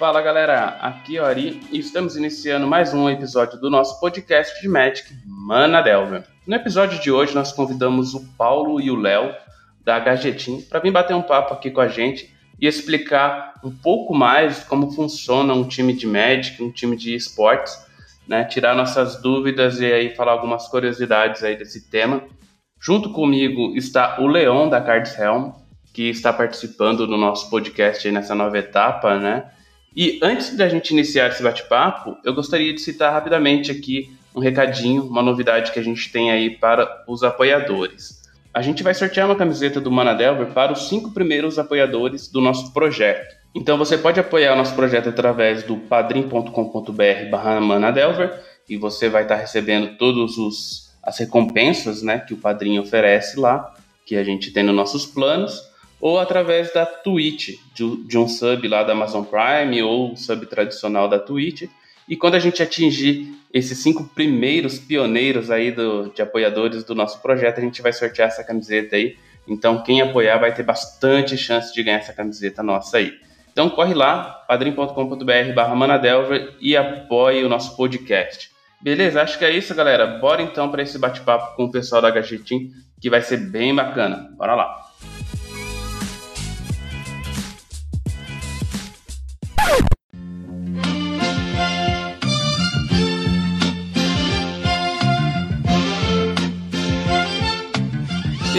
Fala galera, aqui é o Ari e estamos iniciando mais um episódio do nosso podcast de Magic Mana Delver. No episódio de hoje nós convidamos o Paulo e o Léo da Gajetim para vir bater um papo aqui com a gente e explicar um pouco mais como funciona um time de Magic, um time de esportes, né? Tirar nossas dúvidas e aí falar algumas curiosidades aí desse tema. Junto comigo está o Leon da Cards Helm, que está participando do nosso podcast nessa nova etapa, né? E antes da gente iniciar esse bate-papo, eu gostaria de citar rapidamente aqui um recadinho, uma novidade que a gente tem aí para os apoiadores. A gente vai sortear uma camiseta do Mana Delver para os cinco primeiros apoiadores do nosso projeto. Então você pode apoiar o nosso projeto através do padrim.com.br barra Manadelver e você vai estar recebendo todas as recompensas né, que o Padrim oferece lá, que a gente tem nos nossos planos ou através da Twitch, de, de, um sub lá da Amazon Prime ou sub tradicional da Twitch. E quando a gente atingir esses cinco primeiros pioneiros aí do, de apoiadores do nosso projeto, a gente vai sortear essa camiseta aí. Então quem apoiar vai ter bastante chance de ganhar essa camiseta nossa aí. Então corre lá, padrim.com.br barra Manadelver e apoie o nosso podcast. Beleza? Acho que é isso, galera. Bora então para esse bate-papo com o pessoal da Gajetim, que vai ser bem bacana. Bora lá.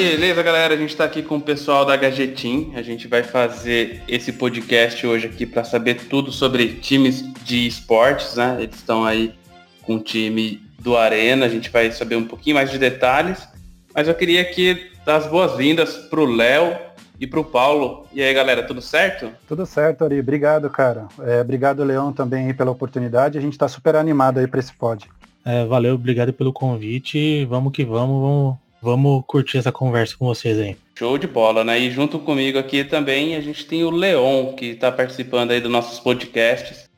Beleza, galera, a gente está aqui com o pessoal da Gajetim. A gente vai fazer esse podcast hoje aqui para saber tudo sobre times de esportes, né? Eles estão aí com o time do Arena, a gente vai saber um pouquinho mais de detalhes. Mas eu queria aqui dar as boas-vindas pro Léo e pro Paulo. E aí, galera, tudo certo? Tudo certo, Ari. Obrigado, cara. É, obrigado, Leão, também aí pela oportunidade. A gente está super animado aí para esse pod. É, valeu, obrigado pelo convite. Vamos que vamos, vamos Vamos curtir essa conversa com vocês aí. Show de bola, né? E junto comigo aqui também a gente tem o Leon, que está participando aí dos nossos podcasts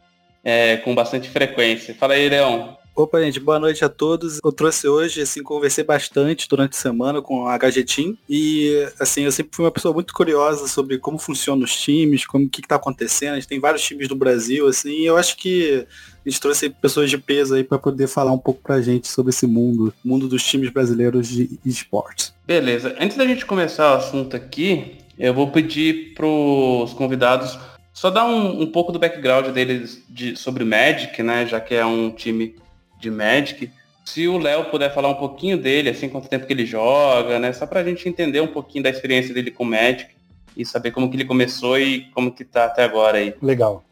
é, com bastante frequência. Fala aí, Leon. Opa, gente, boa noite a todos. Eu trouxe hoje, assim, conversei bastante durante a semana com a HG e, assim, eu sempre fui uma pessoa muito curiosa sobre como funcionam os times, como o que, está acontecendo. A gente tem vários times do Brasil, assim, e eu acho que a gente trouxe pessoas de peso aí para poder falar um pouco pra gente sobre esse mundo, mundo dos times brasileiros de esportes. Beleza. Antes da gente começar o assunto aqui, eu vou pedir pros convidados só dar um, um pouco do background deles de, sobre o Magic, né? Já que é um time de Magic. Se o Léo puder falar um pouquinho dele, assim, quanto tempo que ele joga, né? Só pra gente entender um pouquinho da experiência dele com Magic e saber como que ele começou e como que tá até agora aí. Legal.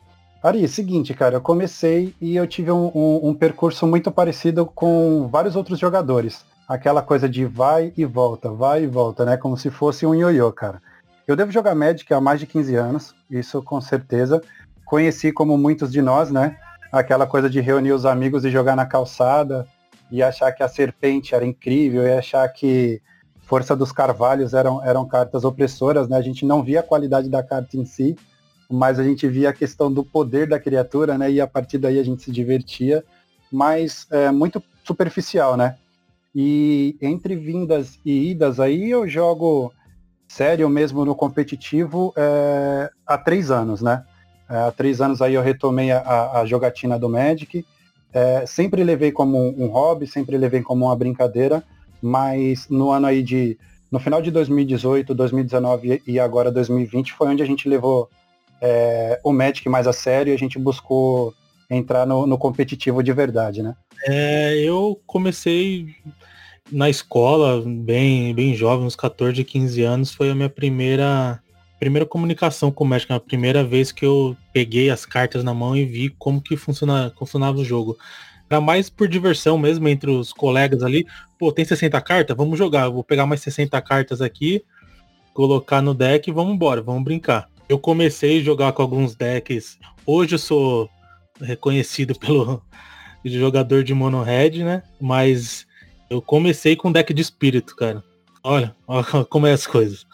Ari, seguinte, cara, eu comecei e eu tive um, um, um percurso muito parecido com vários outros jogadores. Aquela coisa de vai e volta, vai e volta, né? Como se fosse um ioiô, cara. Eu devo jogar Magic há mais de 15 anos, isso com certeza. Conheci como muitos de nós, né? Aquela coisa de reunir os amigos e jogar na calçada e achar que a serpente era incrível e achar que força dos carvalhos eram, eram cartas opressoras, né? A gente não via a qualidade da carta em si, mas a gente via a questão do poder da criatura, né? E a partir daí a gente se divertia, mas é muito superficial, né? E entre vindas e idas aí eu jogo sério mesmo no competitivo é, há três anos, né? É, há três anos aí eu retomei a, a jogatina do Magic. É, sempre levei como um, um, hobby, sempre levei como uma brincadeira, mas no ano aí de. No final de 2018, 2019 e agora 2020 foi onde a gente levou é, o Magic mais a sério e a gente buscou entrar no, no competitivo de verdade, né? É, eu comecei na escola, bem, bem jovem, uns 14, 15 anos, foi a minha primeira primeira comunicação com o Magic, a primeira vez que eu peguei as cartas na mão e vi como que funciona, funcionava o jogo. Era mais por diversão mesmo entre os colegas ali. Pô, tem 60 cartas? Vamos jogar. Vou pegar mais 60 cartas aqui, colocar no deck e vamos embora, vamos brincar. Eu comecei a jogar com alguns decks. Hoje eu sou reconhecido pelo jogador de mono red, né? Mas eu comecei com deck de espírito, cara. Olha, olha como é as coisas.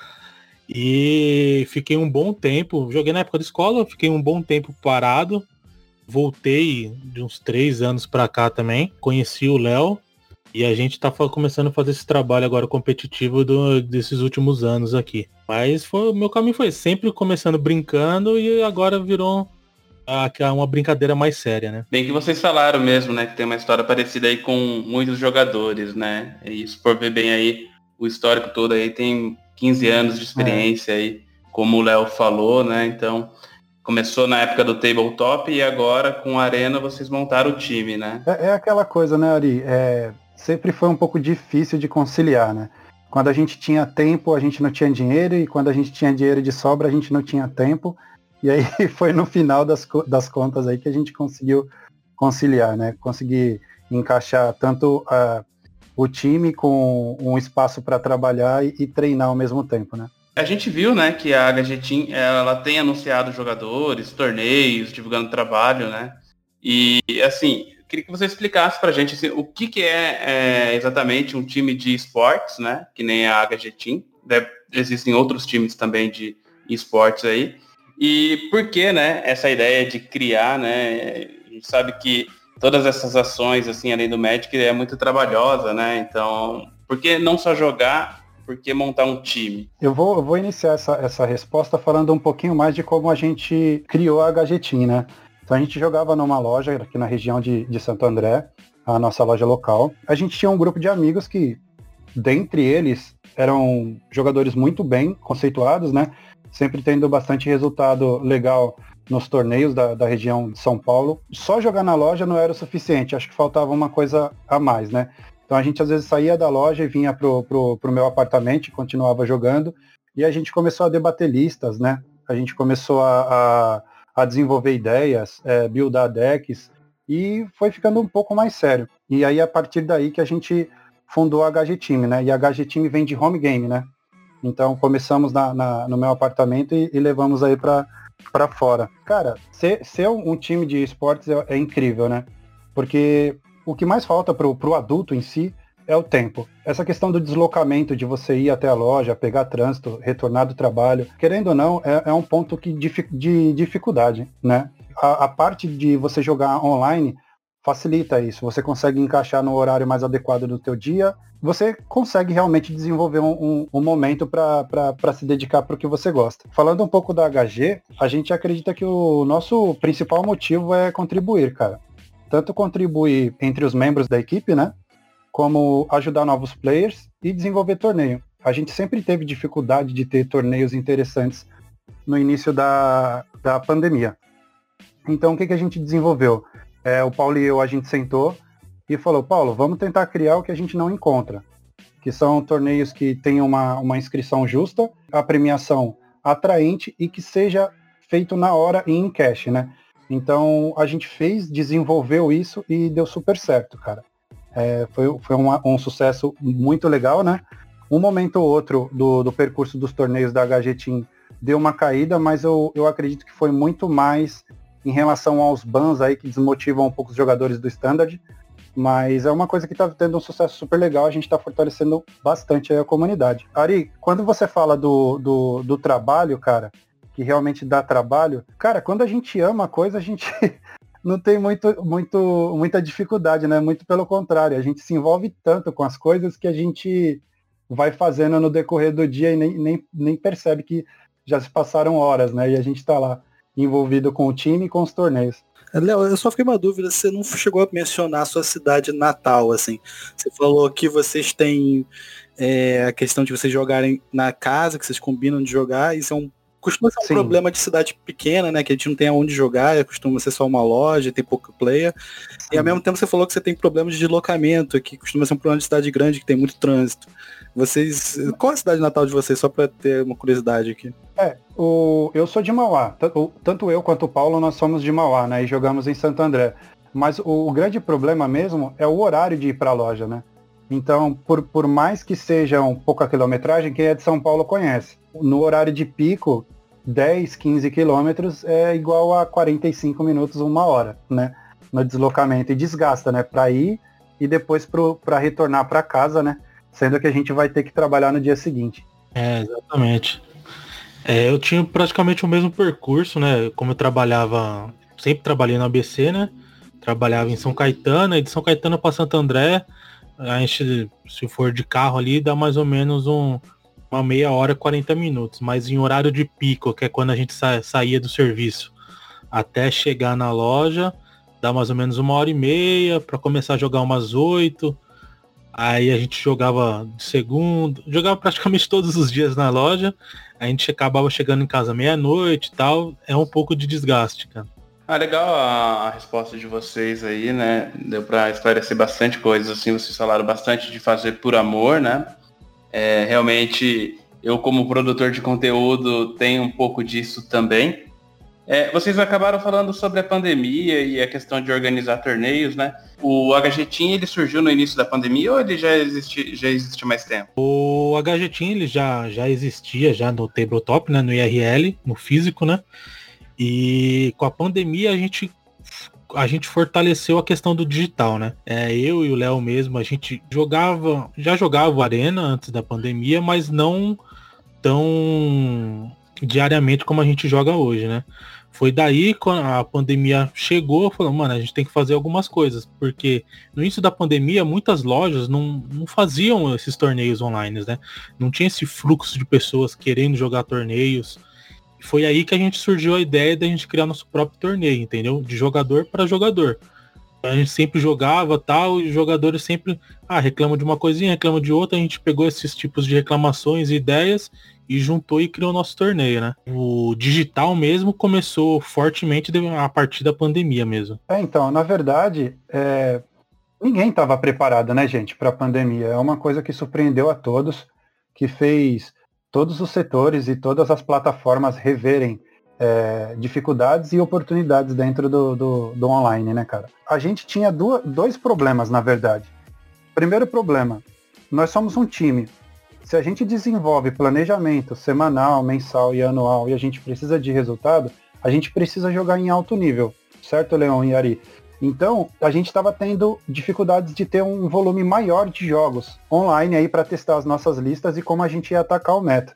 E fiquei um bom tempo, joguei na época da escola, fiquei um bom tempo parado. Voltei de uns três anos para cá também. Conheci o Léo e a gente tá começando a fazer esse trabalho agora competitivo do, desses últimos anos aqui. Mas foi, meu caminho foi sempre começando brincando e agora virou uma brincadeira mais séria, né? Bem que vocês falaram mesmo, né? Que tem uma história parecida aí com muitos jogadores, né? E se for ver bem aí, o histórico todo aí tem 15 anos de experiência é. aí, como o Léo falou, né? Então, começou na época do tabletop e agora com a Arena vocês montaram o time, né? É, é aquela coisa, né, Ari? É, sempre foi um pouco difícil de conciliar, né? Quando a gente tinha tempo, a gente não tinha dinheiro, e quando a gente tinha dinheiro de sobra, a gente não tinha tempo. E aí foi no final das, das contas aí que a gente conseguiu conciliar, né? Conseguir encaixar tanto uh, o time com um espaço para trabalhar e, e, treinar ao mesmo tempo, né? A gente viu, né, que a HG Team, ela tem anunciado jogadores, torneios, divulgando trabalho, né? E, assim, queria que você explicasse pra gente assim, o que, que é, é, exatamente um time de esportes, né? Que nem a HG Team. Existem outros times também de esportes aí. E por que, né, essa ideia de criar, né? A gente sabe que todas essas ações, assim, além do Magic, é muito trabalhosa, né? Então, por que não só jogar, por que montar um time? Eu vou, eu vou iniciar essa, essa resposta falando um pouquinho mais de como a gente criou a Gajetim, né? Então a gente jogava numa loja aqui na região de, de Santo André, a nossa loja local. A gente tinha um grupo de amigos que, dentre eles, eram jogadores muito bem conceituados, né? Sempre tendo bastante resultado legal nos torneios da, da região de São Paulo. Só jogar na loja não era o suficiente, acho que faltava uma coisa a mais, né? Então a gente às vezes saía da loja e vinha pro, pro, pro meu apartamento e continuava jogando. E a gente começou a debater listas, né? A gente começou a, a, a desenvolver ideias, é, buildar decks, e foi ficando um pouco mais sério. E aí a partir daí que a gente fundou a HG Team, né? E a HG Team vem de home game, né? Então começamos na, na no meu apartamento e, e levamos aí para para fora. Cara, ser, ser um time de esportes é, é, incrível, né? Porque o que mais falta pro, pro adulto em si é o tempo. Essa questão do deslocamento, de você ir até a loja, pegar trânsito, retornar do trabalho, querendo ou não, é, é um ponto que de, de dificuldade, né? A, a, parte de você jogar online facilita isso. Você consegue encaixar no horário mais adequado do teu dia. Você consegue realmente desenvolver um, um, um momento para se dedicar para o que você gosta. Falando um pouco da HG, a gente acredita que o nosso principal motivo é contribuir, cara. Tanto contribuir entre os membros da equipe, né? Como ajudar novos players e desenvolver torneio. A gente sempre teve dificuldade de ter torneios interessantes no início da, da pandemia. Então, o que, que a gente desenvolveu? É, o Paulo e eu, a gente sentou e falou, Paulo, vamos tentar criar o que a gente não encontra, que são torneios que tenham uma, uma inscrição justa, a premiação atraente e que seja feito na hora e em cash, né? Então a gente fez, desenvolveu isso e deu super certo, cara. É, foi foi uma, um sucesso muito legal, né? Um momento ou outro do, do percurso dos torneios da HG Team deu uma caída, mas eu, eu acredito que foi muito mais em relação aos bans aí que desmotivam um pouco os jogadores do standard, mas é uma coisa que está tendo um sucesso super legal, a gente está fortalecendo bastante a comunidade. Ari, quando você fala do, do, do, trabalho, cara, que realmente dá trabalho, cara, quando a gente ama a coisa, a gente não tem muito, muito, muita dificuldade, né? Muito pelo contrário, a gente se envolve tanto com as coisas que a gente vai fazendo no decorrer do dia e nem, nem, nem percebe que já se passaram horas, né? E a gente está lá envolvido com o time e com os torneios. É, Léo, eu só fiquei uma dúvida, você não chegou a mencionar a sua cidade natal, assim. Você falou que vocês têm é, a questão de vocês jogarem na casa, que vocês combinam de jogar, isso é um costuma ser um Sim. problema de cidade pequena, né? Que a gente não tem aonde jogar, costuma ser só uma loja, tem pouco player. Sim. E ao mesmo tempo você falou que você tem problemas de deslocamento, que costuma ser um problema de cidade grande, que tem muito trânsito. Vocês. Qual é a cidade natal de vocês, só para ter uma curiosidade aqui? É, o, eu sou de Mauá. Tanto eu quanto o Paulo, nós somos de Mauá, né? E jogamos em Santo André. Mas o, o grande problema mesmo é o horário de ir para a loja, né? Então, por, por mais que seja um pouca quilometragem, quem é de São Paulo conhece. No horário de pico, 10, 15 quilômetros é igual a 45 minutos, uma hora, né? No deslocamento. E desgasta, né? Para ir e depois para retornar para casa, né? Sendo que a gente vai ter que trabalhar no dia seguinte. É, exatamente. É, eu tinha praticamente o mesmo percurso, né? Como eu trabalhava, sempre trabalhei na ABC, né? Trabalhava em São Caetano, e de São Caetano para Santo André, a gente, se for de carro ali, dá mais ou menos um, uma meia hora, 40 minutos, mas em horário de pico, que é quando a gente sa saía do serviço, até chegar na loja, dá mais ou menos uma hora e meia para começar a jogar umas oito. Aí a gente jogava de segundo, jogava praticamente todos os dias na loja. A gente acabava chegando em casa meia-noite e tal. É um pouco de desgaste, cara. Ah, legal a, a, resposta de vocês aí, né? Deu para esclarecer bastante coisas, assim, vocês falaram bastante de fazer por amor, né? É, realmente, eu como produtor de conteúdo tenho um pouco disso também. É, vocês acabaram falando sobre a pandemia e a questão de organizar torneios, né? O HG Team, ele surgiu no início da pandemia ou ele já existe, já existe mais tempo? O HG Team, ele já, já existia já no tabletop, né? No IRL, no físico, né? E com a pandemia a gente a gente fortaleceu a questão do digital, né? É, eu e o Léo mesmo, a gente jogava, já jogava Arena antes da pandemia, mas não tão diariamente como a gente joga hoje, né? Foi daí quando a pandemia chegou, falou, mano, a gente tem que fazer algumas coisas, porque no início da pandemia muitas lojas não, não faziam esses torneios online, né? Não tinha esse fluxo de pessoas querendo jogar torneios, foi aí que a gente surgiu a ideia de a gente criar nosso próprio torneio, entendeu? De jogador para jogador. A gente sempre jogava tal, e os jogadores sempre ah, reclamam de uma coisinha, reclamam de outra. A gente pegou esses tipos de reclamações e ideias e juntou e criou o nosso torneio, né? O digital mesmo começou fortemente a partir da pandemia mesmo. É, então, na verdade, é... ninguém estava preparado, né, gente, para a pandemia. É uma coisa que surpreendeu a todos, que fez todos os setores e todas as plataformas reverem é, dificuldades e oportunidades dentro do, do, do, online, né, cara? A gente tinha duas, dois problemas, na verdade. Primeiro problema, nós somos um time. Se a gente desenvolve planejamento semanal, mensal e anual e a gente precisa de resultado, a gente precisa jogar em alto nível, certo, Leon e Ari? Então, a gente estava tendo dificuldades de ter um volume maior de jogos online aí para testar as nossas listas e como a gente ia atacar o meta.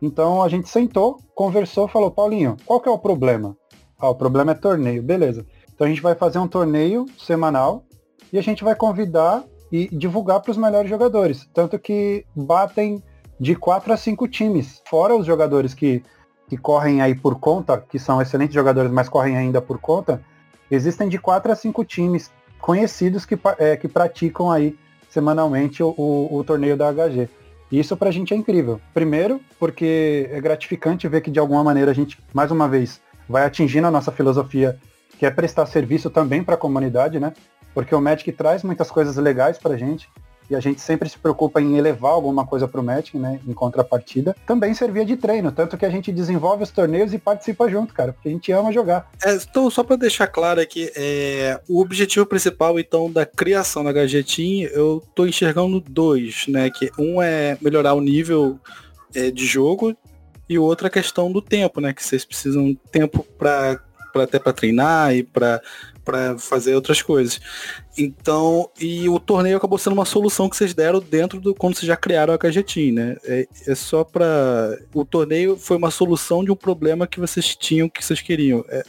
Então a gente sentou, conversou, falou, Paulinho, qual que é o problema? Ah, o problema é torneio, beleza. Então a gente vai fazer um torneio semanal e a gente vai convidar e divulgar para os melhores jogadores. Tanto que batem de 4 a 5 times, fora os jogadores que, que correm aí por conta, que são excelentes jogadores, mas correm ainda por conta, Existem de quatro a cinco times conhecidos que, é, que praticam aí semanalmente o, o, o torneio da HG. E isso pra gente é incrível. Primeiro, porque é gratificante ver que de alguma maneira a gente, mais uma vez, vai atingindo a nossa filosofia, que é prestar serviço também para a comunidade, né? Porque o Magic traz muitas coisas legais pra gente e a gente sempre se preocupa em elevar alguma coisa para o Magic, né, em contrapartida, também servia de treino, tanto que a gente desenvolve os torneios e participa junto, cara, porque a gente ama jogar. É, então, só para deixar claro aqui, é, o objetivo principal, então, da criação da Gadgetin, eu tô enxergando dois, né, que um é melhorar o nível é, de jogo e o outro é questão do tempo, né, que vocês precisam tempo para até para treinar e para para fazer outras coisas. Então, e o torneio acabou sendo uma solução que vocês deram dentro do quando vocês já criaram a KGT, né? É, é só para o torneio foi uma solução de um problema que vocês tinham que vocês queriam. É,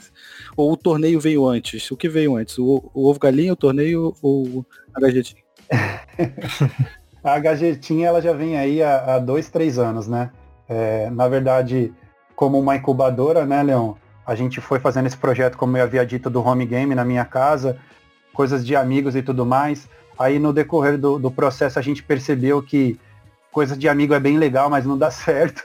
ou o torneio veio antes? O que veio antes? O, o ovo galinha, o torneio ou a HGT? a HGT ela já vem aí há, há dois, três anos, né? É, na verdade, como uma incubadora, né, Leão? A gente foi fazendo esse projeto, como eu havia dito, do home game na minha casa, coisas de amigos e tudo mais. Aí no decorrer do, do processo a gente percebeu que coisa de amigo é bem legal, mas não dá certo,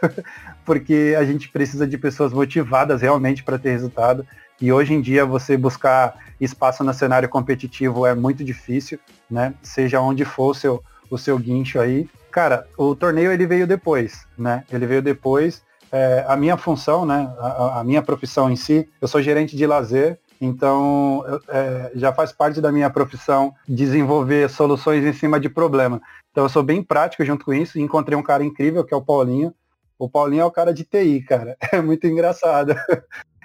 porque a gente precisa de pessoas motivadas realmente para ter resultado. E hoje em dia você buscar espaço no cenário competitivo é muito difícil, né? Seja onde for o seu, o seu guincho aí. Cara, o torneio ele veio depois, né? Ele veio depois é, a minha função, né, a, a, minha profissão em si, eu sou gerente de lazer, então é, já faz parte da minha profissão desenvolver soluções em cima de problema. Então eu sou bem prático junto com isso, encontrei um cara incrível que é o Paulinho. O Paulinho é o cara de TI, cara. É muito engraçado.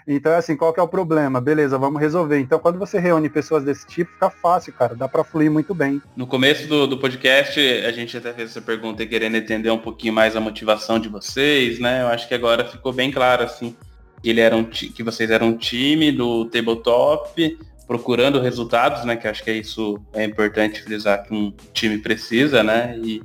Então, é assim, qual que é o problema? Beleza, vamos resolver. Então, quando você reúne pessoas desse tipo, fica fácil, cara. Dá para fluir muito bem. No começo do, do podcast, a gente até fez essa pergunta querendo entender um pouquinho mais a motivação de vocês, né? Eu acho que agora ficou bem claro, assim, que, ele era um que vocês eram um time do tabletop, procurando resultados, né? Que acho que é isso é importante frisar que um time precisa, né? E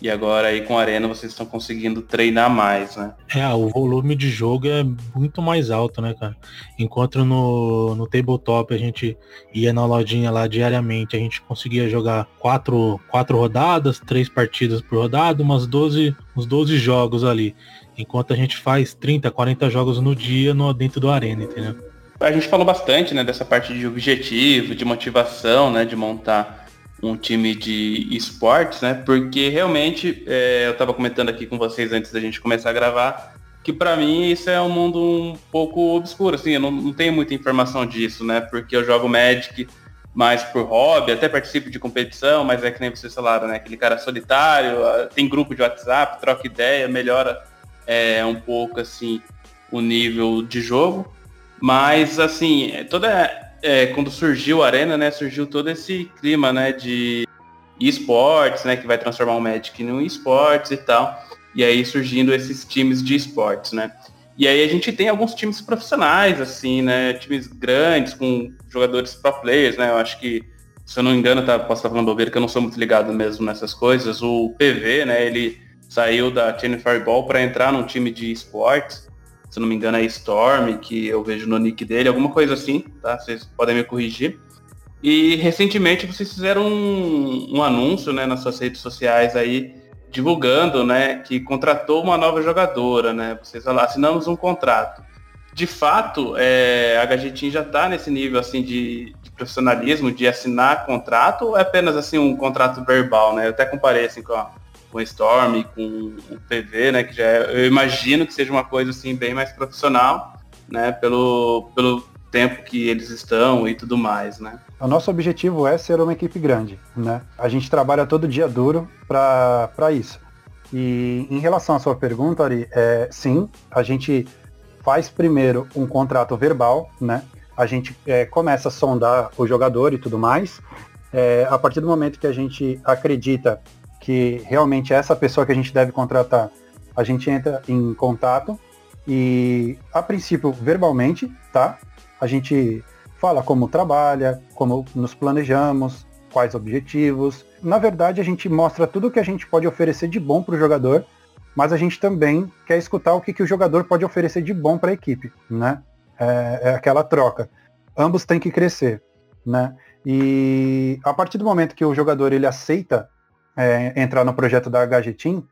E agora aí com a Arena vocês estão conseguindo treinar mais, né? É, o volume de jogo é muito mais alto, né, cara? Enquanto no, no tabletop a gente ia na lojinha lá diariamente, a gente conseguia jogar quatro, quatro rodadas, três partidas por rodada, umas 12, uns 12 jogos ali. Enquanto a gente faz 30, 40 jogos no dia no, dentro do Arena, entendeu? A gente falou bastante, né, dessa parte de objetivo, de motivação, né, de montar um time de esportes, né? Porque realmente, é, eu estava comentando aqui com vocês antes da gente começar a gravar, que para mim isso é um mundo um pouco obscuro, assim, eu não, não, tenho muita informação disso, né? Porque eu jogo Magic mais por hobby, até participo de competição, mas é que nem vocês falaram, né? Aquele cara solitário, tem grupo de WhatsApp, troca ideia, melhora é, um pouco, assim, o nível de jogo. Mas, assim, toda é, quando surgiu a Arena, né, surgiu todo esse clima, né, de esportes, né, que vai transformar o Magic em esportes e tal. E aí surgindo esses times de esportes, né. E aí a gente tem alguns times profissionais, assim, né, times grandes, com jogadores pro players, né, eu acho que, se eu não me engano, tá, posso estar falando bobeira, que eu não sou muito ligado mesmo nessas coisas, o PV, né, ele saiu da Chain Fireball para entrar num time de esportes, se não me engano é Storm, que eu vejo no nick dele, alguma coisa assim, tá? Vocês podem me corrigir. E recentemente vocês fizeram um, um anúncio né, nas suas redes sociais aí, divulgando né, que contratou uma nova jogadora, né? Vocês assinamos um contrato. De fato, é, a Gajetin já está nesse nível assim de, de, profissionalismo, de assinar contrato, ou é apenas assim um contrato verbal, né? Eu até comparei assim com a, com Storm, com o PV, né? Que já é, eu imagino que seja uma coisa assim bem mais profissional, né? Pelo, pelo tempo que eles estão e tudo mais, né? O nosso objetivo é ser uma equipe grande, né? A gente trabalha todo dia duro para isso. E em relação à sua pergunta, Ari, é, sim, a gente faz primeiro um contrato verbal, né? A gente é, começa a sondar o jogador e tudo mais. É, a partir do momento que a gente acredita que realmente essa pessoa que a gente deve contratar, a gente entra em contato e, a princípio, verbalmente, tá? A gente fala como trabalha, como nos planejamos, quais objetivos. Na verdade, a gente mostra tudo o que a gente pode oferecer de bom para o jogador, mas a gente também quer escutar o que, que o jogador pode oferecer de bom para a equipe, né? É, é aquela troca. Ambos têm que crescer, né? E a partir do momento que o jogador ele aceita é, entrar no projeto da Team,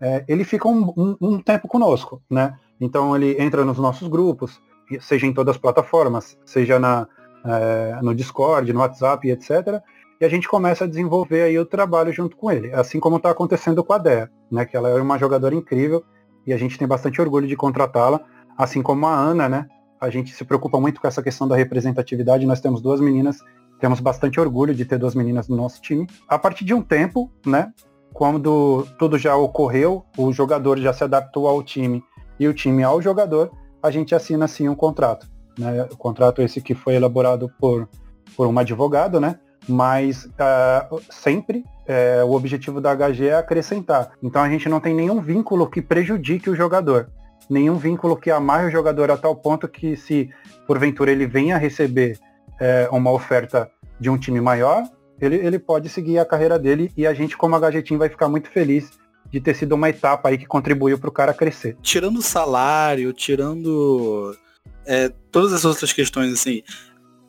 é, ele fica um, um, um, tempo conosco, né? Então ele entra nos nossos grupos, seja em todas as plataformas, seja na, é, no Discord, no WhatsApp, etc. E a gente começa a desenvolver aí o trabalho junto com ele, assim como está acontecendo com a Dea, né? Que ela é uma jogadora incrível e a gente tem bastante orgulho de contratá-la, assim como a Ana, né? A gente se preocupa muito com essa questão da representatividade. Nós temos duas meninas temos bastante orgulho de ter duas meninas no nosso time. A partir de um tempo, né, quando tudo já ocorreu, o jogador já se adaptou ao time e o time ao jogador, a gente assina assim um contrato. Né? O contrato esse que foi elaborado por, por um advogado, né? Mas uh, sempre uh, o objetivo da HG é acrescentar. Então a gente não tem nenhum vínculo que prejudique o jogador. Nenhum vínculo que amarre o jogador a tal ponto que se porventura ele venha receber é, uma oferta de um time maior, ele, ele pode seguir a carreira dele e a gente, como a Gajetim, vai ficar muito feliz de ter sido uma etapa aí que contribuiu para o cara crescer. Tirando o salário, tirando é, todas as outras questões, assim,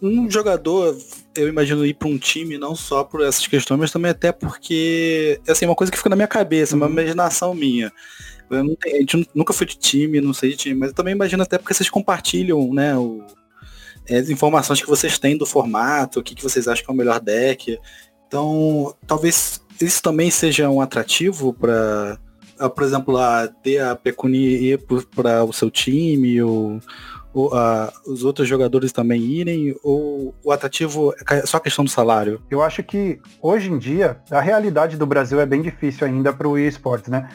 um jogador, eu imagino ir para um time não só por essas questões, mas também até porque, assim, uma coisa que fica na minha cabeça, uma uhum. imaginação minha. Eu não tenho, a gente nunca foi de time, não sei de time, mas eu também imagino até porque vocês compartilham, né, o, as informações que vocês têm do formato, o que, que vocês acham que é o melhor deck. Então, talvez isso também seja um atrativo para, por exemplo, a ter a Pecuni para o seu time, ou, ou a, os outros jogadores também irem, ou o atrativo é só questão do salário? Eu acho que hoje em dia a realidade do Brasil é bem difícil ainda para o esportes, né?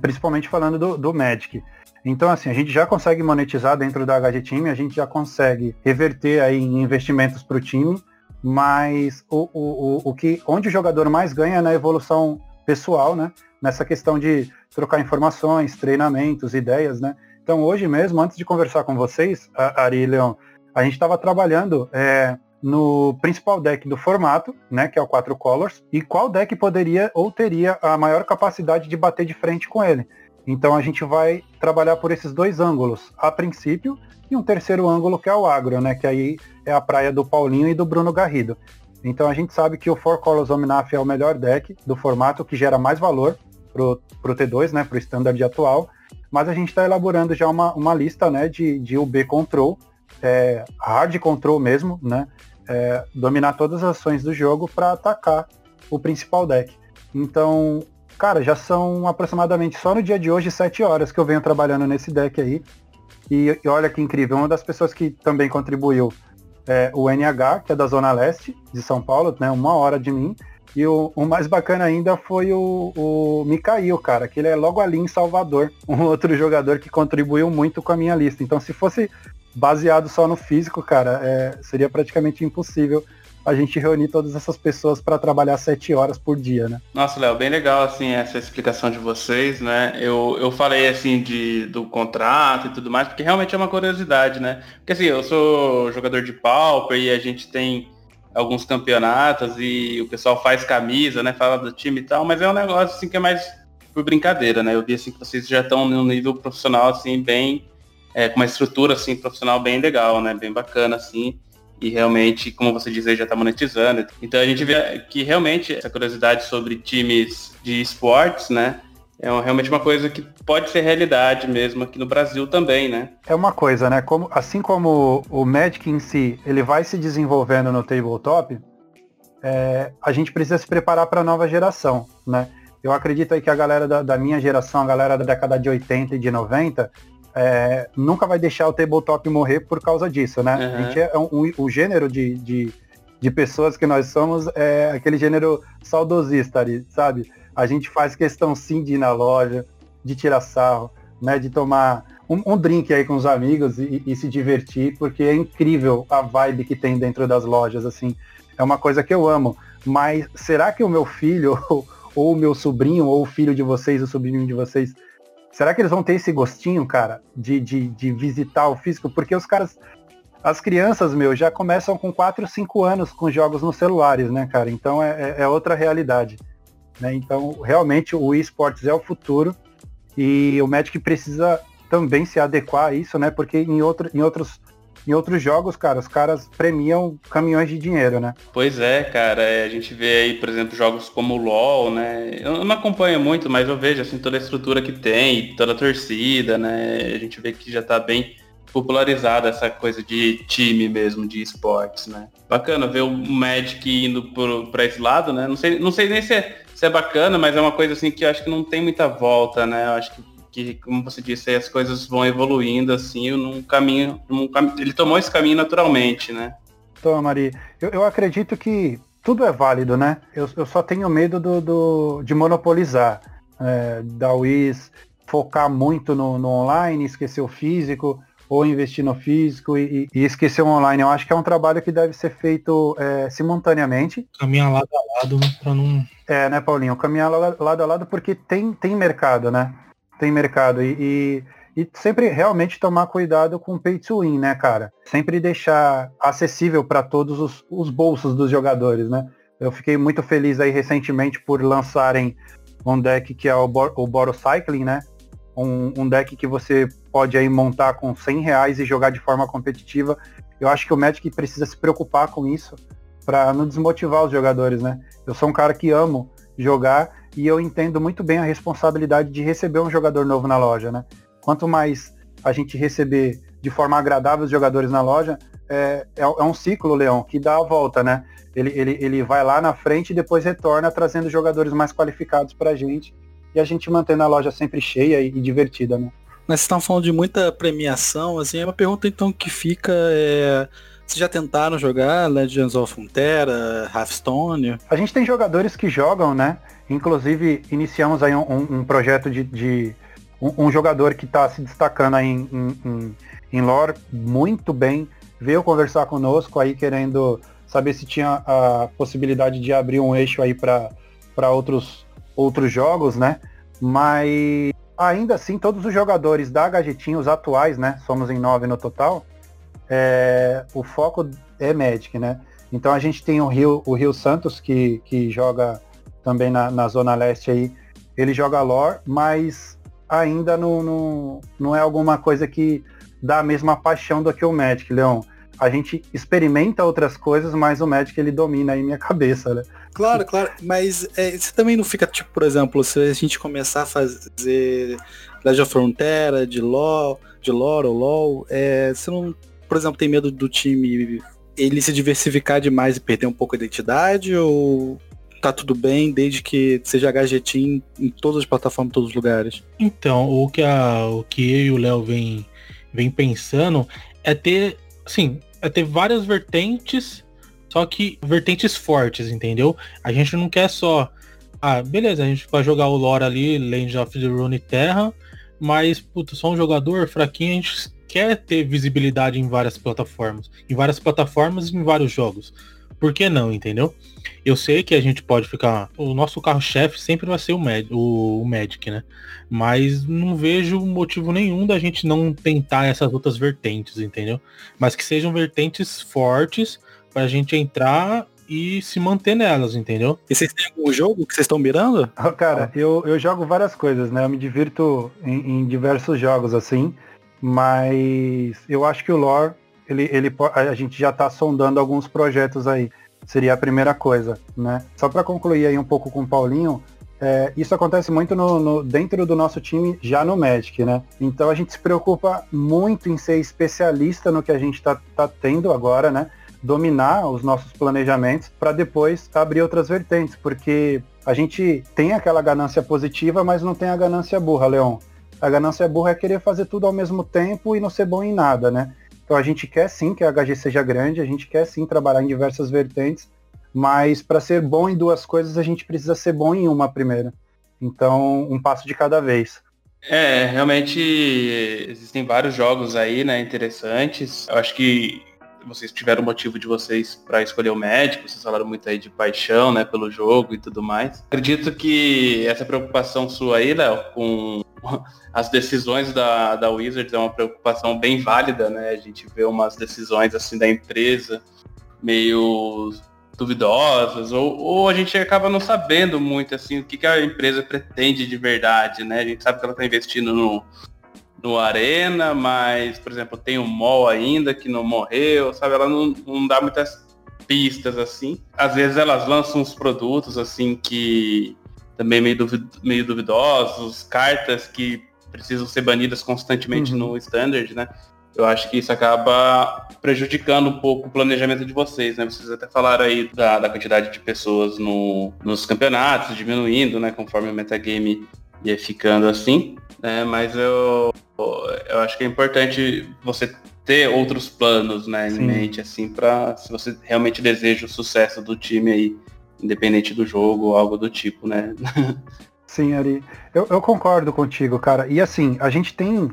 Principalmente falando do, do Magic. Então, assim, a gente já consegue monetizar dentro da HG Time, a gente já consegue reverter aí em investimentos para o time, mas o, o, o, que, onde o jogador mais ganha é na evolução pessoal, né? Nessa questão de trocar informações, treinamentos, ideias, né? Então, hoje mesmo, antes de conversar com vocês, Ari e Leon, a gente estava trabalhando é, no principal deck do formato, né, que é o 4 Colors, e qual deck poderia ou teria a maior capacidade de bater de frente com ele. Então a gente vai trabalhar por esses dois ângulos, a princípio, e um terceiro ângulo que é o agro, né, que aí é a praia do Paulinho e do Bruno Garrido. Então a gente sabe que o Four Colors Omnaf é o melhor deck do formato que gera mais valor pro, pro T2, né, pro standard atual, mas a gente está elaborando já uma, uma lista, né, de, de UB Control, é, hard control mesmo, né, é, dominar todas as ações do jogo para atacar o principal deck. Então, cara, já são aproximadamente só no dia de hoje sete horas que eu venho trabalhando nesse deck aí. E, e olha que incrível, uma das pessoas que também contribuiu é o NH, que é da Zona Leste de São Paulo, né, uma hora de mim. E o, o mais bacana ainda foi o, o cara, que ele é logo ali em Salvador, um outro jogador que contribuiu muito com a minha lista. Então, se fosse baseado só no físico, cara, é, seria praticamente impossível a gente reunir todas essas pessoas para trabalhar sete horas por dia, né? Nossa, Léo, bem legal assim essa explicação de vocês, né? Eu, eu falei assim de, do contrato e tudo mais, porque realmente é uma curiosidade, né? Porque assim, eu sou jogador de Pauper e a gente tem alguns campeonatos e o pessoal faz camisa, né? Fala do time e tal, mas é um negócio assim que é mais por brincadeira, né? Eu vi assim que vocês já estão no nível profissional assim bem é, com uma estrutura assim profissional bem legal, né? Bem bacana assim. E realmente, como você aí, já está monetizando. Então a gente vê que realmente essa curiosidade sobre times de esportes, né? É realmente uma coisa que pode ser realidade mesmo aqui no Brasil também, né? É uma coisa, né? Como, assim como o Magic em si, ele vai se desenvolvendo no tabletop, é, a gente precisa se preparar para a nova geração, né? Eu acredito aí que a galera da, da, minha geração, a galera da década de 80 e de 90, é, nunca vai deixar o tabletop morrer por causa disso, né? Uhum. A gente é um, um, o gênero de, de, de, pessoas que nós somos é aquele gênero saudosista, sabe? A gente faz questão sim de ir na loja, de tirar sarro, né? De tomar um, um drink aí com os amigos e, e, se divertir, porque é incrível a vibe que tem dentro das lojas, assim. É uma coisa que eu amo. Mas será que o meu filho, ou, ou o meu sobrinho, ou o filho de vocês, o sobrinho de vocês, Será que eles vão ter esse gostinho, cara, de, de, de visitar o físico? Porque os caras, as crianças, meu, já começam com 4, 5 anos com jogos nos celulares, né, cara? Então é, é, é outra realidade. Né? Então, realmente, o esportes é o futuro e o Magic precisa também se adequar a isso, né? Porque em, outro, em outros em outros jogos, cara, os caras premiam caminhões de dinheiro, né? Pois é, cara. É, a gente vê aí, por exemplo, jogos como o LoL, né? Eu não acompanho muito, mas eu vejo assim toda a estrutura que tem, toda a torcida, né? A gente vê que já tá bem popularizada essa coisa de time mesmo, de esportes, né? Bacana ver o Magic indo para esse lado, né? Não sei, não sei nem se é, se é bacana, mas é uma coisa assim que eu acho que não tem muita volta, né? Eu acho que que, como você disse, as coisas vão evoluindo assim num caminho, num cam... ele tomou esse caminho naturalmente, né? Toma, Maria. Eu, eu acredito que tudo é válido, né? Eu, eu só tenho medo do, do de monopolizar, é, da WIS focar muito no, no, online, esquecer o físico, ou investir no físico e, e, esquecer o online. Eu acho que é um trabalho que deve ser feito é, simultaneamente. Caminhar lado a lado para não. É, né, Paulinho? Caminhar lado a lado porque tem, tem mercado, né? Tem mercado. E, e, e, sempre realmente tomar cuidado com o pay to win, né, cara? Sempre deixar acessível para todos os, os bolsos dos jogadores, né? Eu fiquei muito feliz aí recentemente por lançarem um deck que é o, Bor o Boro Cycling, né? Um, um, deck que você pode aí montar com 100 reais e jogar de forma competitiva. Eu acho que o Magic precisa se preocupar com isso para não desmotivar os jogadores, né? Eu sou um cara que amo jogar e eu entendo muito bem a responsabilidade de receber um jogador novo na loja, né? Quanto mais a gente receber de forma agradável os jogadores na loja, é, é, é um ciclo, Leão, que dá a volta, né? Ele, ele, ele vai lá na frente e depois retorna trazendo jogadores mais qualificados para a gente e a gente mantendo a loja sempre cheia e, e divertida, né? Mas vocês estão falando de muita premiação, assim, é uma pergunta então que fica é, vocês já tentaram jogar Legends of Frontera, Hearthstone? A gente tem jogadores que jogam, né? Inclusive, iniciamos aí um, um projeto de, de um, um, jogador que está se destacando aí em, em, em, lore muito bem, veio conversar conosco aí querendo saber se tinha a possibilidade de abrir um eixo aí para outros, outros jogos, né? Mas ainda assim, todos os jogadores da Gajetinha, os atuais, né? Somos em nove no total, é, o foco é Magic, né? Então a gente tem o Rio, o Rio Santos, que, que joga também na, na Zona Leste aí, ele joga lore, mas ainda não, não, não é alguma coisa que dá a mesma paixão do que o Magic, Leão. A gente experimenta outras coisas, mas o Magic ele domina aí minha cabeça, né? Claro, claro, mas é, você também não fica, tipo, por exemplo, se a gente começar a fazer Legend of Frontera, de LoL, de lore ou LoL, é, você não, por exemplo, tem medo do time ele se diversificar demais e perder um pouco a identidade ou tá tudo bem desde que seja Team em todas as plataformas, em todos os lugares? Então, o que, a, o que eu e o Léo vem, vem pensando é ter, assim, é ter várias vertentes, só que vertentes fortes, entendeu? A gente não quer só, ah, beleza, a gente vai jogar o lore ali, Land of the Rune Terra, mas, puta, só um jogador fraquinho, a gente quer ter visibilidade em várias plataformas. Em várias plataformas e em vários jogos. Por que não, entendeu? Eu sei que a gente pode ficar. O nosso carro-chefe sempre vai ser o, Mag, o, o Magic, né? Mas não vejo motivo nenhum da gente não tentar essas outras vertentes, entendeu? Mas que sejam vertentes fortes para a gente entrar e se manter nelas, entendeu? E vocês têm algum jogo que vocês estão mirando? Cara, eu, eu jogo várias coisas, né? Eu me divirto em, em diversos jogos, assim. Mas eu acho que o lore, ele, ele, a gente já está sondando alguns projetos aí. Seria a primeira coisa, né? Só para concluir aí um pouco com o Paulinho, é, isso acontece muito no, no, dentro do nosso time já no Magic, né? Então a gente se preocupa muito em ser especialista no que a gente está tá tendo agora, né? Dominar os nossos planejamentos para depois abrir outras vertentes, porque a gente tem aquela ganância positiva, mas não tem a ganância burra, Leon. A ganância burra é querer fazer tudo ao mesmo tempo e não ser bom em nada, né? Então a gente quer sim que a HG seja grande, a gente quer sim trabalhar em diversas vertentes, mas para ser bom em duas coisas a gente precisa ser bom em uma primeiro. Então, um passo de cada vez. É, realmente existem vários jogos aí, né, interessantes. Eu acho que vocês tiveram motivo de vocês para escolher o médico, vocês falaram muito aí de paixão, né, pelo jogo e tudo mais. Acredito que essa preocupação sua aí, Léo, com as decisões da, da Wizards é uma preocupação bem válida, né? A gente vê umas decisões assim da empresa meio duvidosas, ou, ou a gente acaba não sabendo muito assim o que, que a empresa pretende de verdade, né? A gente sabe que ela está investindo no, no Arena, mas, por exemplo, tem o Mol ainda que não morreu, sabe? Ela não, não dá muitas pistas assim. Às vezes elas lançam uns produtos assim que também meio, duvid meio duvidosos, cartas que precisam ser banidas constantemente uhum. no standard, né? Eu acho que isso acaba prejudicando um pouco o planejamento de vocês, né? Vocês até falaram aí da, da quantidade de pessoas no, nos campeonatos, diminuindo, né? Conforme o metagame ia ficando assim, né? Mas eu, eu acho que é importante você ter outros planos, né, em mente, assim, para se você realmente deseja o sucesso do time aí, independente do jogo ou algo do tipo, né? Sim, Ari. Eu, eu concordo contigo, cara. E assim, a gente tem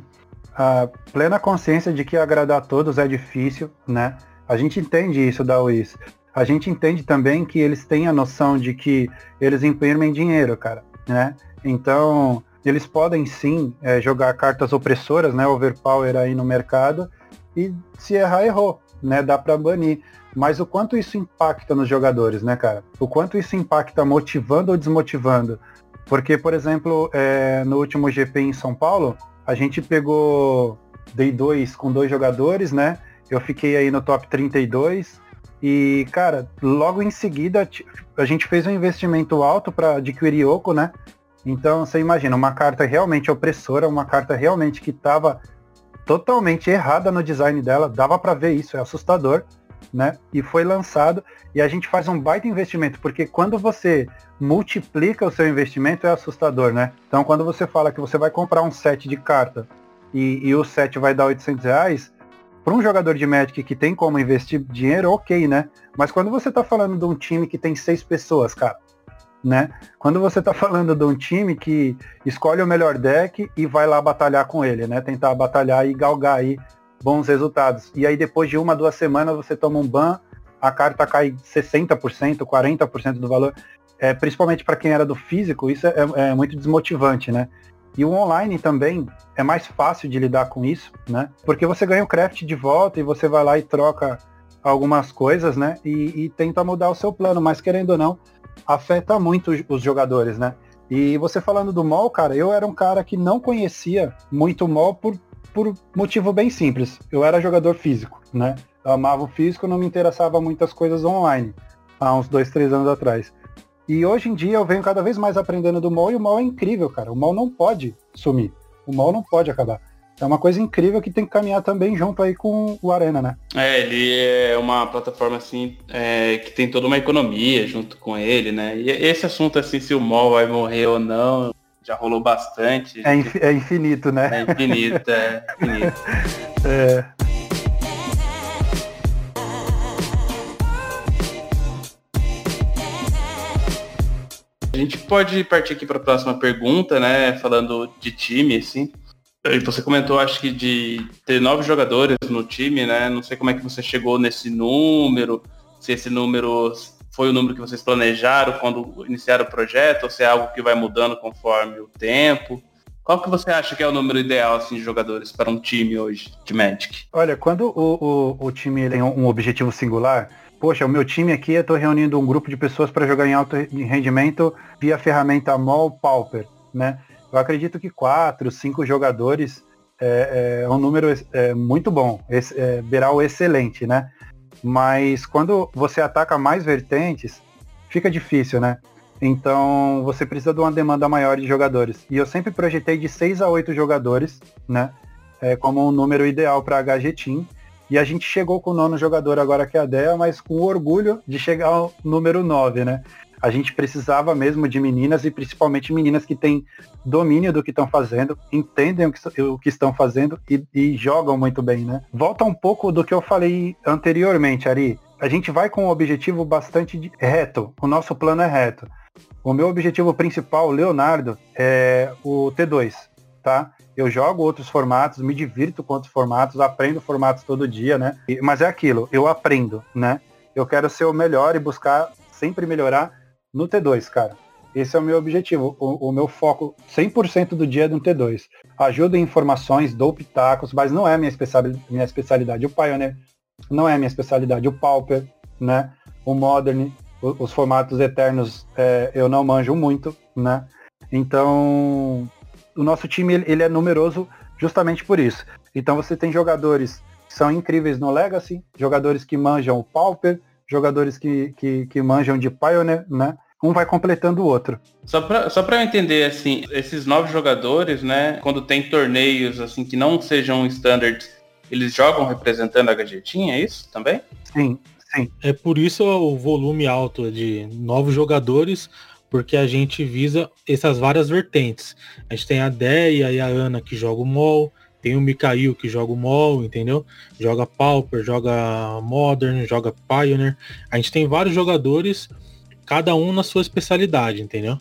a plena consciência de que agradar a todos é difícil, né? A gente entende isso da UIS. A gente entende também que eles têm a noção de que eles imprimem dinheiro, cara, né? Então, eles podem sim é, jogar cartas opressoras, né? Overpower aí no mercado. E se errar, errou, né? Dá para banir. Mas o quanto isso impacta nos jogadores, né, cara? O quanto isso impacta motivando ou desmotivando? Porque, por exemplo, é, no último GP em São Paulo, a gente pegou Day 2 com dois jogadores, né? Eu fiquei aí no top 32. E, cara, logo em seguida a gente fez um investimento alto para adquirir Oco, né? Então você imagina, uma carta realmente opressora, uma carta realmente que estava totalmente errada no design dela, dava para ver isso, é assustador né? E foi lançado e a gente faz um baita investimento, porque quando você multiplica o seu investimento é assustador, né? Então quando você fala que você vai comprar um set de carta e, e o set vai dar 800 reais, para um jogador de Magic que tem como investir dinheiro, ok, né? Mas quando você está falando de um time que tem seis pessoas, cara, né? Quando você está falando de um time que escolhe o melhor deck e vai lá batalhar com ele, né? Tentar batalhar e galgar aí bons resultados. E aí depois de uma, duas semanas você toma um ban, a carta cai 60%, 40% do valor. É, principalmente para quem era do físico, isso é, é, muito desmotivante, né? E o online também é mais fácil de lidar com isso, né? Porque você ganha o craft de volta e você vai lá e troca algumas coisas, né? E, e tenta mudar o seu plano, mas querendo ou não, afeta muito os jogadores, né? E você falando do mall, cara, eu era um cara que não conhecia muito mall por, por motivo bem simples. Eu era jogador físico, né? Eu amava o físico, não me interessava muitas coisas online, há uns dois, três anos atrás. E hoje em dia eu venho cada vez mais aprendendo do mall e o mall é incrível, cara. O mall não pode sumir. O mall não pode acabar. É uma coisa incrível que tem que caminhar também junto aí com o Arena, né? É, ele é uma plataforma assim é, que tem toda uma economia junto com ele, né? E esse assunto assim, se o mall vai morrer ou não, já rolou bastante. É, inf é infinito, né? É infinito, é infinito. é. A gente pode partir aqui para a próxima pergunta, né? Falando de time, assim. Você comentou, acho que de ter nove jogadores no time, né? Não sei como é que você chegou nesse número, se esse número foi o número que vocês planejaram quando iniciaram o projeto, ou se é algo que vai mudando conforme o tempo. Qual que você acha que é o número ideal assim, de jogadores para um time hoje de Magic? Olha, quando o, o, o time tem um objetivo singular, poxa, o meu time aqui, eu estou reunindo um grupo de pessoas para jogar em alto rendimento via ferramenta Mall Pauper, né? Eu acredito que quatro, cinco jogadores é, é um número é, muito bom, esse, é, excelente, né? Mas quando você ataca mais vertentes, fica difícil, né? Então você precisa de uma demanda maior de jogadores. E eu sempre projetei de seis a oito jogadores, né? É, como um número ideal para HG Team. E a gente chegou com o nono jogador agora que é a DEA, mas com orgulho de chegar ao número 9, né? A gente precisava mesmo de meninas e principalmente meninas que têm domínio do que estão fazendo, entendem o que, o que estão fazendo e, e, jogam muito bem, né? Volta um pouco do que eu falei anteriormente, Ari. A gente vai com um objetivo bastante reto. O nosso plano é reto. O meu objetivo principal, Leonardo, é o T2, tá? Eu jogo outros formatos, me divirto com outros formatos, aprendo formatos todo dia, né? Mas é aquilo, eu aprendo, né? Eu quero ser o melhor e buscar sempre melhorar no T2, cara. Esse é o meu objetivo. O, o meu foco 100% do dia é no T2. Ajudo em informações, dou pitacos, mas não é minha, especialidade, minha especialidade. O Pioneer não é minha especialidade. O Pauper, né? O Modern, o, os formatos eternos é, eu não manjo muito, né? Então, o nosso time ele é numeroso justamente por isso. Então você tem jogadores que são incríveis no Legacy, jogadores que manjam o Pauper, jogadores que, que, que manjam de Pioneer, né? Um vai completando o outro. Só para só pra eu entender, assim, esses novos jogadores, né, quando tem torneios, assim, que não sejam standards, eles jogam representando a gadgetinha, é isso também? Sim, sim. É por isso o volume alto de novos jogadores, porque a gente visa essas várias vertentes. A gente tem a Deia e a Ana que jogam MOL, tem o Mikael que joga o MOL, entendeu? Joga Pauper, joga Modern, joga Pioneer. A gente tem vários jogadores cada um na sua especialidade, entendeu?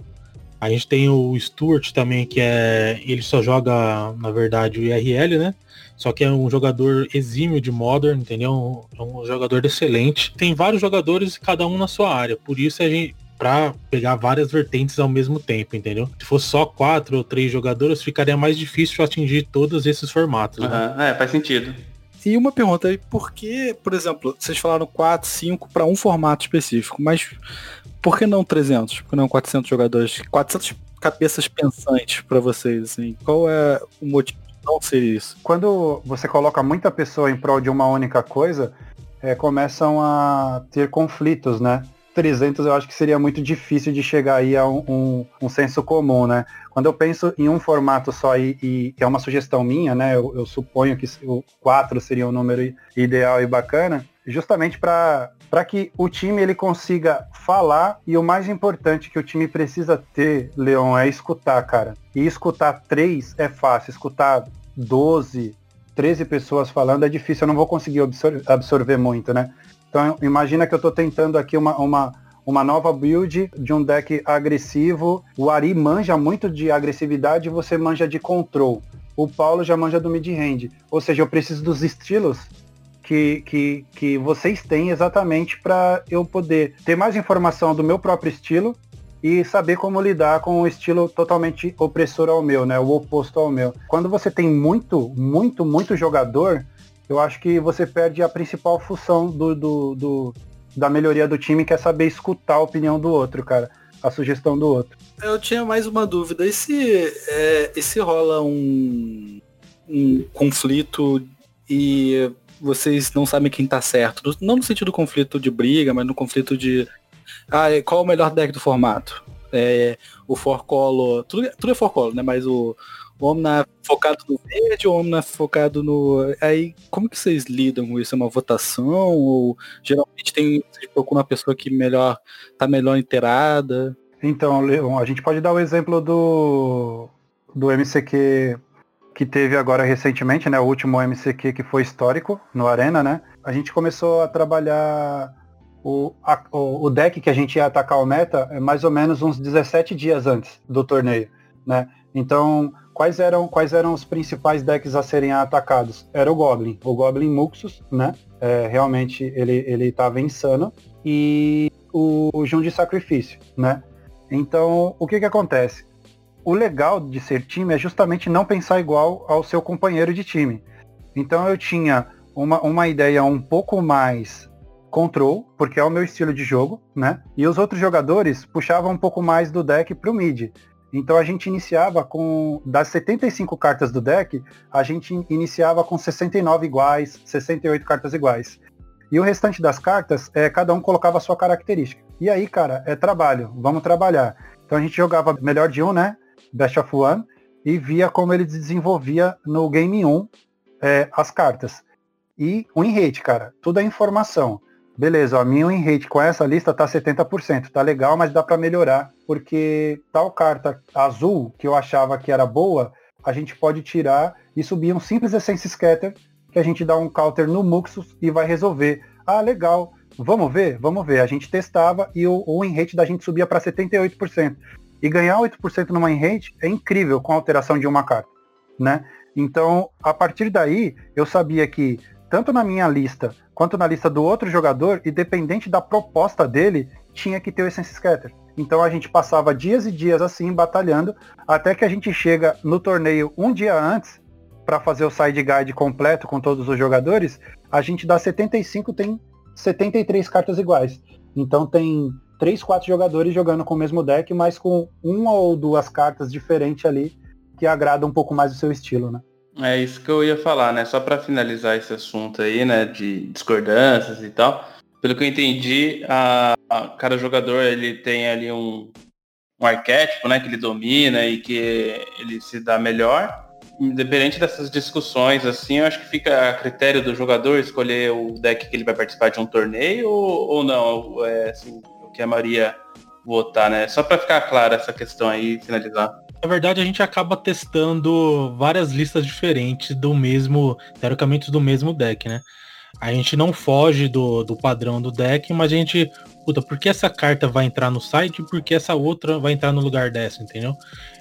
A gente tem o Stuart também, que é. Ele só joga, na verdade, o IRL, né? Só que é um jogador exímio de Modern, entendeu? É um jogador excelente. Tem vários jogadores, cada um na sua área. Por isso a gente. Pra pegar várias vertentes ao mesmo tempo, entendeu? Se fosse só quatro ou três jogadores, ficaria mais difícil atingir todos esses formatos. Uhum. Né? É, faz sentido. E uma pergunta aí, por que, por exemplo, vocês falaram 4, 5 para um formato específico, mas por que não 300? Por que não 400 jogadores? 400 cabeças pensantes para vocês, assim. Qual é o motivo de não ser isso? Quando você coloca muita pessoa em prol de uma única coisa, é, começam a ter conflitos, né? 300 eu acho que seria muito difícil de chegar aí a um, um, um senso comum, né? Quando eu penso em um formato só e, e é uma sugestão minha, né? Eu, eu suponho que o 4 seria o número ideal e bacana, justamente para para que o time ele consiga falar e o mais importante que o time precisa ter, Leon, é escutar, cara. E escutar três é fácil, escutar 12, 13 pessoas falando é difícil, eu não vou conseguir absor absorver muito, né? Então imagina que eu estou tentando aqui uma, uma, uma nova build de um deck agressivo. O Ari manja muito de agressividade e você manja de control. O Paulo já manja do mid-range. Ou seja, eu preciso dos estilos que, que, que vocês têm exatamente para eu poder ter mais informação do meu próprio estilo e saber como lidar com um estilo totalmente opressor ao meu, né? O oposto ao meu. Quando você tem muito, muito, muito jogador, eu acho que você perde a principal função do, do, do da melhoria do time, que é saber escutar a opinião do outro, cara. A sugestão do outro. Eu tinha mais uma dúvida. E se, é, e se rola um, um conflito e vocês não sabem quem tá certo? Não no sentido do conflito de briga, mas no conflito de ah, qual o melhor deck do formato? É, o Forcolo. Tudo, tudo é Forcolo, né? Mas o, o Omna focado no verde, o Omna focado no. Aí, como que vocês lidam com isso? É uma votação? Ou geralmente tem. Vocês procuram uma pessoa que melhor tá melhor inteirada? Então, Leon, a gente pode dar o exemplo do, do MCQ que teve agora recentemente, né? O último MCQ que foi histórico no Arena, né? A gente começou a trabalhar o, a, o, deck que a gente ia atacar o meta é mais ou menos uns 17 dias antes do torneio, né? Então, quais eram, quais eram os principais decks a serem atacados? Era o Goblin, o Goblin Muxus, né? É, realmente ele, ele tava insano. E o, o Jun de Sacrifício, né? Então, o que que acontece? O legal de ser time é justamente não pensar igual ao seu companheiro de time. Então eu tinha uma, uma ideia um pouco mais control, porque é o meu estilo de jogo, né? E os outros jogadores puxavam um pouco mais do deck para o mid. Então a gente iniciava com, das 75 cartas do deck, a gente iniciava com 69 iguais, 68 cartas iguais. E o restante das cartas, é, cada um colocava a sua característica. E aí, cara, é trabalho, vamos trabalhar. Então a gente jogava melhor de um, né? Best of One, e via como ele desenvolvia no Game 1 é, as cartas. E o rate, cara, tudo é informação. Beleza, a minha win rate com essa lista tá 70%. Tá legal, mas dá para melhorar, porque tal carta azul, que eu achava que era boa, a gente pode tirar e subir um simples Essence Scatter, que a gente dá um counter no Muxus e vai resolver. Ah, legal. Vamos ver? Vamos ver. A gente testava e o, o win rate da gente subia para 78%. E ganhar 8% no win rate é incrível com a alteração de uma carta, né? Então, a partir daí, eu sabia que tanto na minha lista quanto na lista do outro jogador, independente da proposta dele, tinha que ter o Essence Scatter. Então a gente passava dias e dias assim, batalhando, até que a gente chega no torneio um dia antes, para fazer o side guide completo com todos os jogadores, a gente dá 75, tem 73 cartas iguais. Então tem 3, 4 jogadores jogando com o mesmo deck, mas com uma ou duas cartas diferentes ali, que agrada um pouco mais o seu estilo, né? É isso que eu ia falar, né? Só para finalizar esse assunto aí, né, de discordâncias e tal. Pelo que eu entendi, a, a cada jogador ele tem ali um, um arquétipo, né, que ele domina e que ele se dá melhor. Independente dessas discussões, assim, eu acho que fica a critério do jogador escolher o deck que ele vai participar de um torneio ou, ou não, é, assim, que a Maria votar, né? Só para ficar clara essa questão aí e finalizar. Na verdade, a gente acaba testando várias listas diferentes do mesmo, teoricamente do mesmo deck, né? A gente não foge do, do padrão do deck, mas a gente, puta, por que essa carta vai entrar no site e por que essa outra vai entrar no lugar dessa, entendeu?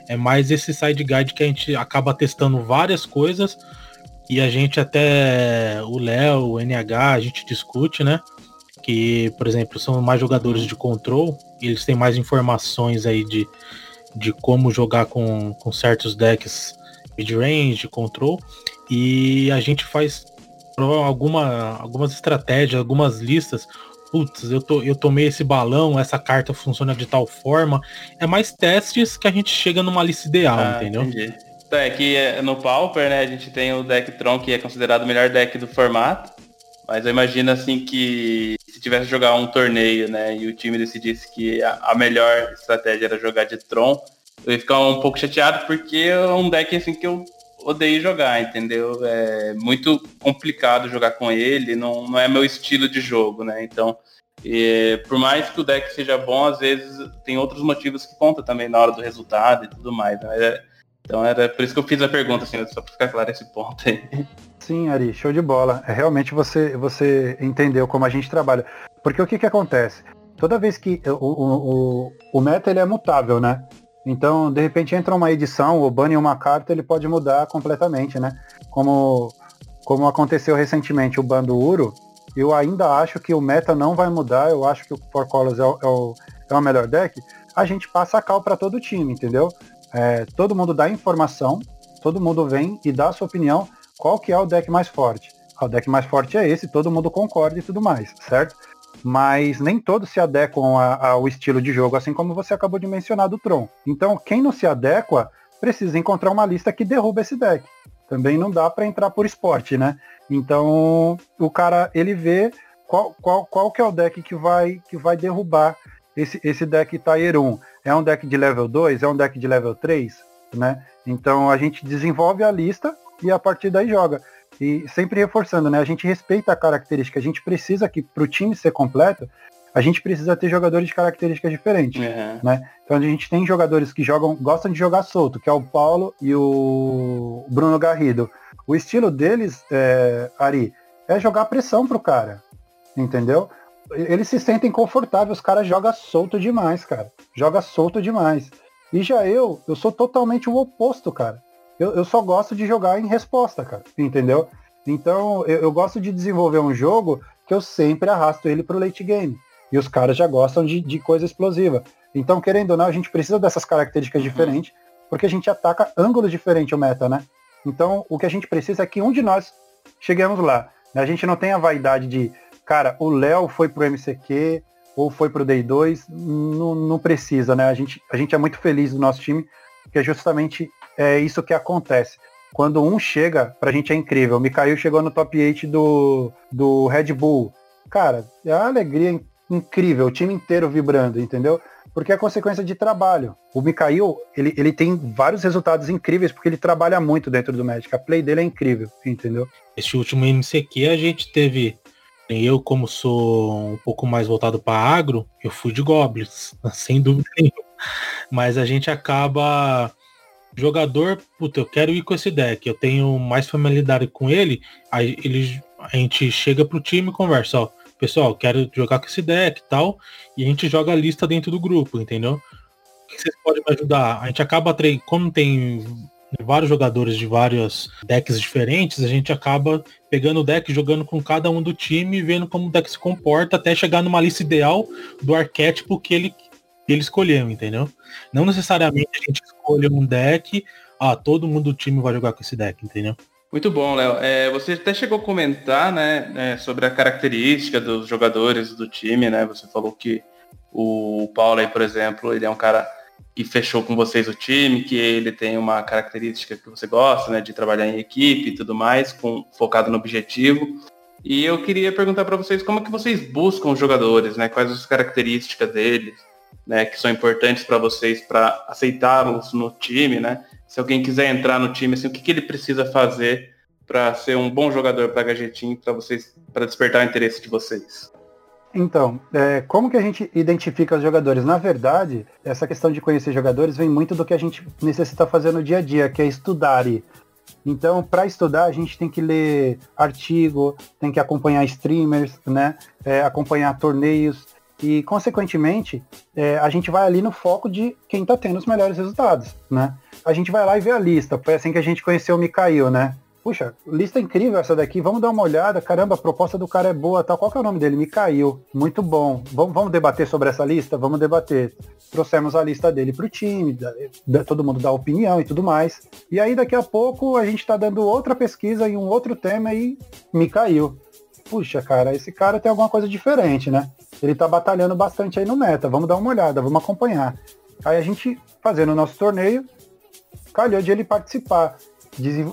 É mais esse side guide que a gente acaba testando várias coisas e a gente até, o Léo, o NH, a gente discute, né? Que, por exemplo, são mais jogadores de control, eles têm mais informações aí de, de como jogar com, com certos decks mid-range, control, e a gente faz alguma, algumas estratégias, algumas listas. Putz, eu, to, eu tomei esse balão, essa carta funciona de tal forma. É mais testes que a gente chega numa lista ideal, ah, entendeu? Entendi. Então, é que é, no Pauper, né, a gente tem o deck Tron, que é considerado o melhor deck do formato. Mas eu imagino assim que tivesse jogar um torneio, né, e o time decidisse que a, melhor estratégia era jogar de Tron, eu ia ficar um pouco chateado porque é um deck assim que eu odeio jogar, entendeu? É muito complicado jogar com ele, não, não é meu estilo de jogo, né? Então, por mais que o deck seja bom, às vezes tem outros motivos que contam também na hora do resultado e tudo mais. Né? É, então era por isso que eu fiz a pergunta, assim, só para ficar claro esse ponto aí. Sim, Ari, show de bola. É, realmente você, você entendeu como a gente trabalha. Porque o que, que acontece? Toda vez que o, o, o, o meta ele é mutável, né? Então, de repente entra uma edição ou bane uma carta, ele pode mudar completamente, né? Como, como aconteceu recentemente o ban do Uro, eu ainda acho que o meta não vai mudar, eu acho que o Four Colors é o, é o, é o melhor deck, a gente passa a cal para todo o time, entendeu? É, todo mundo dá informação, todo mundo vem e dá a sua opinião, qual que é o deck mais forte. Ah, o deck mais forte é esse, todo mundo concorda e tudo mais, certo? Mas nem todos se adequam a, ao estilo de jogo, assim como você acabou de mencionar do Tron. Então, quem não se adequa, precisa encontrar uma lista que derruba esse deck. Também não dá para entrar por esporte, né? Então, o cara, ele vê qual, qual, qual que é o deck que vai, que vai derrubar esse, esse deck Tier 1. É um deck de level 2? É um deck de level 3? Né? Então a gente desenvolve a lista e a partir daí joga. E sempre reforçando, né? A gente respeita a característica. A gente precisa que para o time ser completo, a gente precisa ter jogadores de características diferentes, uhum. né? Então a gente tem jogadores que jogam, gostam de jogar solto, que é o Paulo e o Bruno Garrido. O estilo deles, é, Ari, é jogar pressão pro cara, entendeu? Eles se sentem confortáveis, os caras jogam solto demais, cara. Joga solto demais. E já eu, eu sou totalmente o oposto, cara. Eu, eu só gosto de jogar em resposta, cara. Entendeu? Então, eu, eu gosto de desenvolver um jogo que eu sempre arrasto ele pro late game. E os caras já gostam de, de coisa explosiva. Então, querendo ou não, a gente precisa dessas características uhum. diferentes, porque a gente ataca ângulos diferentes o meta, né? Então, o que a gente precisa é que um de nós cheguemos lá. A gente não tem a vaidade de, cara, o Léo foi pro MCQ ou foi pro Day 2, não, não precisa, né? A gente, a gente é muito feliz do nosso time, que é justamente é isso que acontece. Quando um chega, pra gente é incrível. O Mikael chegou no top 8 do, do Red Bull. Cara, é uma alegria incrível, o time inteiro vibrando, entendeu? Porque é consequência de trabalho. O Mikael, ele, ele tem vários resultados incríveis porque ele trabalha muito dentro do Magic. A play dele é incrível, entendeu? Esse último MCQ a gente teve eu, como sou um pouco mais voltado para agro, eu fui de Goblins, sem dúvida nenhuma. Mas a gente acaba. Jogador, puta, eu quero ir com esse deck, eu tenho mais familiaridade com ele, aí ele, a gente chega pro time e conversa, ó, pessoal, quero jogar com esse deck e tal, e a gente joga a lista dentro do grupo, entendeu? O que vocês podem me ajudar? A gente acaba, como tem vários jogadores de vários decks diferentes, a gente acaba pegando o deck, jogando com cada um do time, vendo como o deck se comporta, até chegar numa lista ideal do arquétipo que ele, ele escolheu, entendeu? Não necessariamente a gente escolhe um deck, ah, todo mundo do time vai jogar com esse deck, entendeu? Muito bom, Léo. É, você até chegou a comentar, né, é, sobre a característica dos jogadores do time, né? Você falou que o Paulo aí, por exemplo, ele é um cara que fechou com vocês o time, que ele tem uma característica que você gosta, né, de trabalhar em equipe e tudo mais, com, focado no objetivo. E eu queria perguntar para vocês como é que vocês buscam os jogadores, né? Quais as características deles, né, que são importantes para vocês para aceitá-los no time, né? se alguém quiser entrar no time, assim, o que, que ele precisa fazer para ser um bom jogador para Gajetim, para vocês, para despertar o interesse de vocês? Então, é, como que a gente identifica os jogadores? Na verdade, essa questão de conhecer jogadores vem muito do que a gente necessita fazer no dia a dia, que é estudar. Então, para estudar, a gente tem que ler artigo, tem que acompanhar streamers, né? É, acompanhar torneios, e, consequentemente, é, a gente vai ali no foco de quem está tendo os melhores resultados, né? A gente vai lá e vê a lista. Foi assim que a gente conheceu o Mikael, né? Puxa, lista incrível essa daqui, vamos dar uma olhada. Caramba, a proposta do cara é boa, tal. Qual que é o nome dele? Mikael. Muito bom. Vamos, vamos debater sobre essa lista? Vamos debater. Trouxemos a lista dele para o time, todo mundo dá opinião e tudo mais. E aí, daqui a pouco, a gente está dando outra pesquisa em um outro tema e Mikael. Puxa, cara, esse cara tem alguma coisa diferente, né? ele tá batalhando bastante aí no meta. Vamos dar uma olhada, vamos acompanhar. Aí a gente, fazendo o nosso torneio, calhou de ele participar,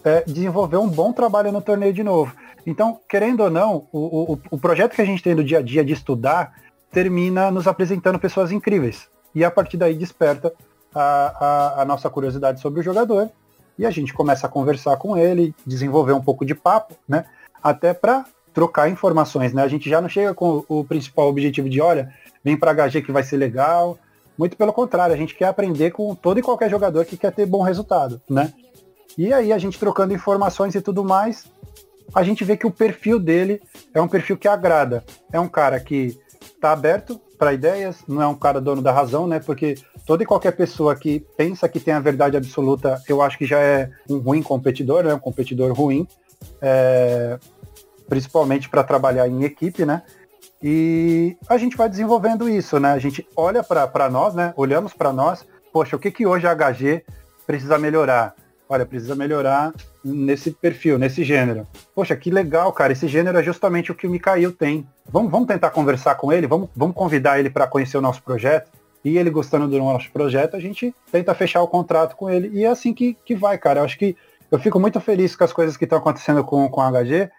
é, desenvolver um bom trabalho no torneio de novo. Então, querendo ou não, o, o, o projeto que a gente tem no dia a dia de estudar termina nos apresentando pessoas incríveis. E a partir daí desperta a, a, a nossa curiosidade sobre o jogador e a gente começa a conversar com ele, desenvolver um pouco de papo, né? Até para trocar informações, né? A gente já não chega com o principal objetivo de, olha, vem para HG que vai ser legal. Muito pelo contrário, a gente quer aprender com todo e qualquer jogador que quer ter bom resultado, né? E aí a gente trocando informações e tudo mais, a gente vê que o perfil dele é um perfil que agrada. É um cara que está aberto para ideias, não é um cara dono da razão, né? Porque toda e qualquer pessoa que pensa que tem a verdade absoluta, eu acho que já é um ruim competidor, né? Um competidor ruim. É, principalmente para trabalhar em equipe, né? E a gente vai desenvolvendo isso, né? A gente olha para nós, né? Olhamos para nós, poxa, o que, que hoje a HG precisa melhorar? Olha, precisa melhorar nesse perfil, nesse gênero. Poxa, que legal, cara. Esse gênero é justamente o que o Mikael tem. Vamos, vamos tentar conversar com ele, vamos, vamos convidar ele para conhecer o nosso projeto. E ele gostando do nosso projeto, a gente tenta fechar o contrato com ele. E é assim que, que vai, cara. Eu acho que eu fico muito feliz com as coisas que estão acontecendo com, com a HG,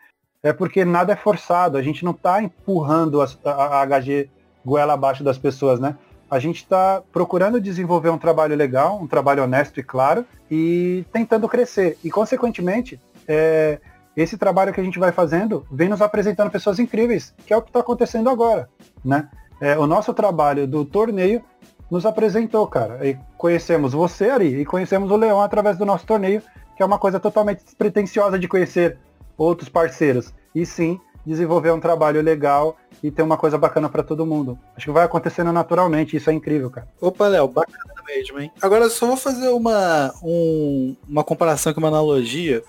é porque nada é forçado, a gente não está empurrando a, a, a HG goela abaixo das pessoas, né? A gente está procurando desenvolver um trabalho legal, um trabalho honesto e claro, e tentando crescer. E, consequentemente, é, esse trabalho que a gente vai fazendo vem nos apresentando pessoas incríveis, que é o que está acontecendo agora, né? É, o nosso trabalho do torneio nos apresentou, cara. E conhecemos você, Ari, e conhecemos o Leão através do nosso torneio, que é uma coisa totalmente despretensiosa de conhecer outros parceiros. E sim, desenvolver um trabalho legal e ter uma coisa bacana para todo mundo. Acho que vai acontecendo naturalmente, isso é incrível, cara. Opa, Léo, bacana mesmo, hein? Agora só vou fazer uma, um, uma comparação com uma analogia.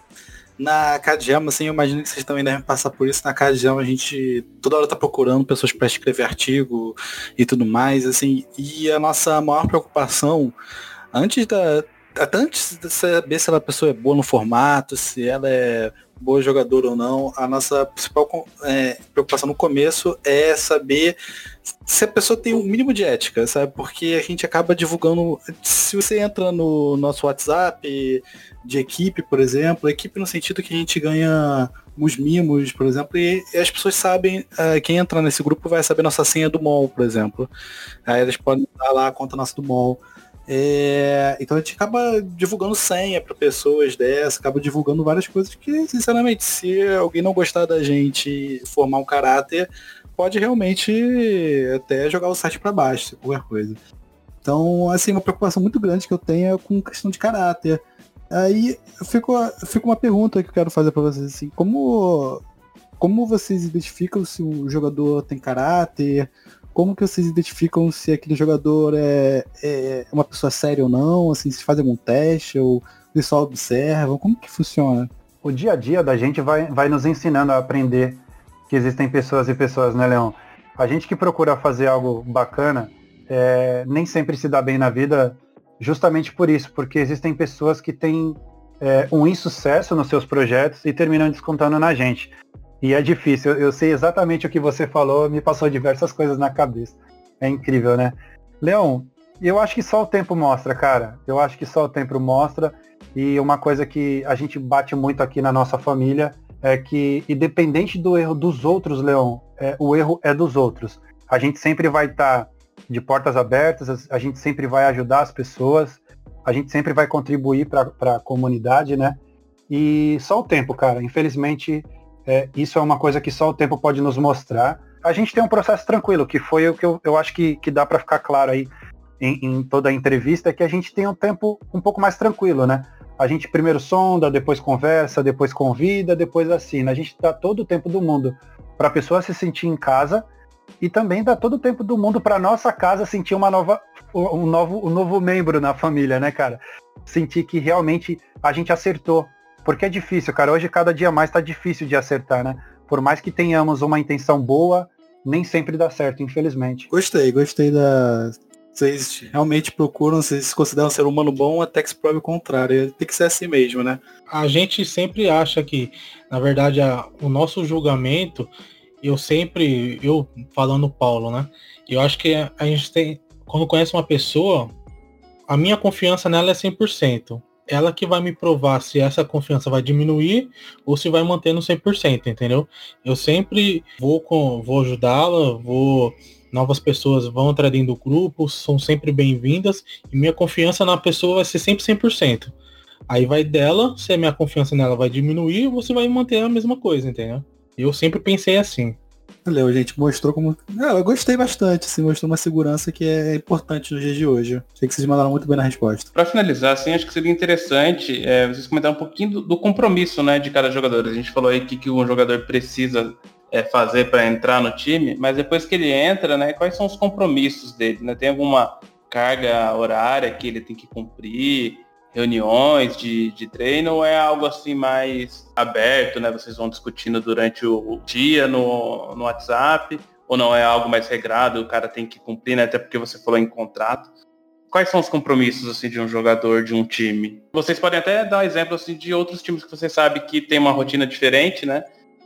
Na Cadgema, assim, eu imagino que vocês também devem passar por isso. Na Cadgema a gente toda hora tá procurando pessoas para escrever artigo e tudo mais, assim. E a nossa maior preocupação, antes da, até antes de saber se a pessoa é boa no formato, se ela é boa jogadora ou não, a nossa principal é, preocupação no começo é saber se a pessoa tem um mínimo de ética, sabe? Porque a gente acaba divulgando. Se você entra no nosso WhatsApp de equipe, por exemplo, equipe no sentido que a gente ganha uns mimos, por exemplo, e, as pessoas sabem, uh, quem entra nesse grupo vai saber nossa senha do mall, por exemplo. Aí eles podem dar lá a conta nossa do mall. É, então a gente acaba divulgando senha para pessoas dessa, acaba divulgando várias coisas que, sinceramente, se alguém não gostar da gente formar um caráter, pode realmente até jogar o site para baixo, qualquer coisa. Então, assim, uma preocupação muito grande que eu tenho é com questão de caráter. Aí fico, fico uma pergunta que eu quero fazer para vocês, assim, como, como vocês identificam se o jogador tem caráter? Como que vocês identificam se aquele jogador é, é uma pessoa séria ou não? Assim, se fazem algum teste ou eles só observam? Como que funciona? O dia a dia da gente vai, vai nos ensinando a aprender que existem pessoas e pessoas, né, Leão? A gente que procura fazer algo bacana, é, nem sempre se dá bem na vida justamente por isso, porque existem pessoas que têm é, um insucesso nos seus projetos e terminam descontando na gente. E é difícil, eu sei exatamente o que você falou, me passou diversas coisas na cabeça. É incrível, né? Leão, eu acho que só o tempo mostra, cara. Eu acho que só o tempo mostra. E uma coisa que a gente bate muito aqui na nossa família é que, independente do erro dos outros, Leão, é, o erro é dos outros. A gente sempre vai estar tá de portas abertas, a gente sempre vai ajudar as pessoas, a gente sempre vai contribuir para a comunidade, né? E só o tempo, cara. Infelizmente, é, isso é uma coisa que só o tempo pode nos mostrar. A gente tem um processo tranquilo, que foi o que eu, eu acho que, que dá para ficar claro aí em, em, toda a entrevista, é que a gente tem um tempo um pouco mais tranquilo, né? A gente primeiro sonda, depois conversa, depois convida, depois assina. A gente dá todo o tempo do mundo para a pessoa se sentir em casa e também dá todo o tempo do mundo para nossa casa sentir uma nova, um novo, um novo membro na família, né, cara? Sentir que realmente a gente acertou porque é difícil, cara. Hoje, cada dia mais, tá difícil de acertar, né? Por mais que tenhamos uma intenção boa, nem sempre dá certo, infelizmente. Gostei, gostei da. Vocês realmente procuram, vocês se consideram um ser humano bom até que se prove o contrário. Tem que ser assim mesmo, né? A gente sempre acha que, na verdade, a, o nosso julgamento, eu sempre, eu falando Paulo, né? Eu acho que a gente tem, quando conhece uma pessoa, a minha confiança nela é 100% ela que vai me provar se essa confiança vai diminuir ou se vai manter no 100%, entendeu? Eu sempre vou com, vou ajudá-la, vou novas pessoas vão entrar dentro do grupo, são sempre bem-vindas e minha confiança na pessoa vai ser sempre 100%. Aí vai dela, se a minha confiança nela vai diminuir, você vai manter a mesma coisa, entendeu? Eu sempre pensei assim. Valeu, gente. Mostrou como. Não, eu gostei bastante, assim, mostrou uma segurança que é importante nos dias de hoje. Achei que vocês mandaram muito bem na resposta. Para finalizar, assim, acho que seria interessante é, vocês comentarem um pouquinho do, do, compromisso né, de cada jogador. A gente falou aí que, que um jogador precisa é, fazer para entrar no time, mas depois que ele entra, né, quais são os compromissos dele? Né? Tem alguma carga horária que ele tem que cumprir? Reuniões de, de treino é algo assim mais aberto, né? Vocês vão discutindo durante o, o dia no, no WhatsApp? ou não é algo mais regrado, o cara tem que cumprir, né? Até porque você falou em contrato. Quais são os compromissos assim de um jogador de um time? Vocês podem até dar um exemplo assim de outros times que você sabe que tem uma rotina diferente, né?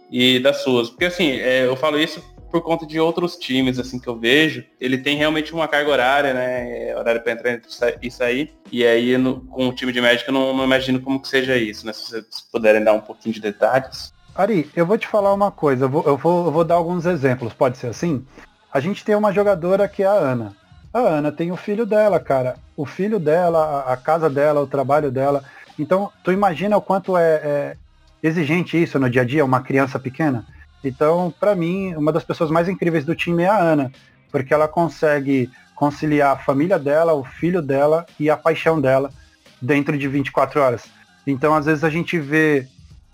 E das suas. Porque assim, é, eu falo isso por conta de outros times, assim, que eu vejo, ele tem realmente uma carga horária, né? É horário para entrar e sair. E aí, no, com o time de médico, eu não, não, imagino como que seja isso, né? Se vocês puderem dar um pouquinho de detalhes. Ari, eu vou te falar uma coisa, eu vou, eu vou, eu vou dar alguns exemplos, pode ser assim? A gente tem uma jogadora que é a Ana. A Ana tem o filho dela, cara. O filho dela, a, a casa dela, o trabalho dela. Então, tu imagina o quanto é, é exigente isso no dia a dia, uma criança pequena? Então, para mim, uma das pessoas mais incríveis do time é a Ana, porque ela consegue conciliar a família dela, o filho dela e a paixão dela dentro de 24 horas. Então, às vezes a gente vê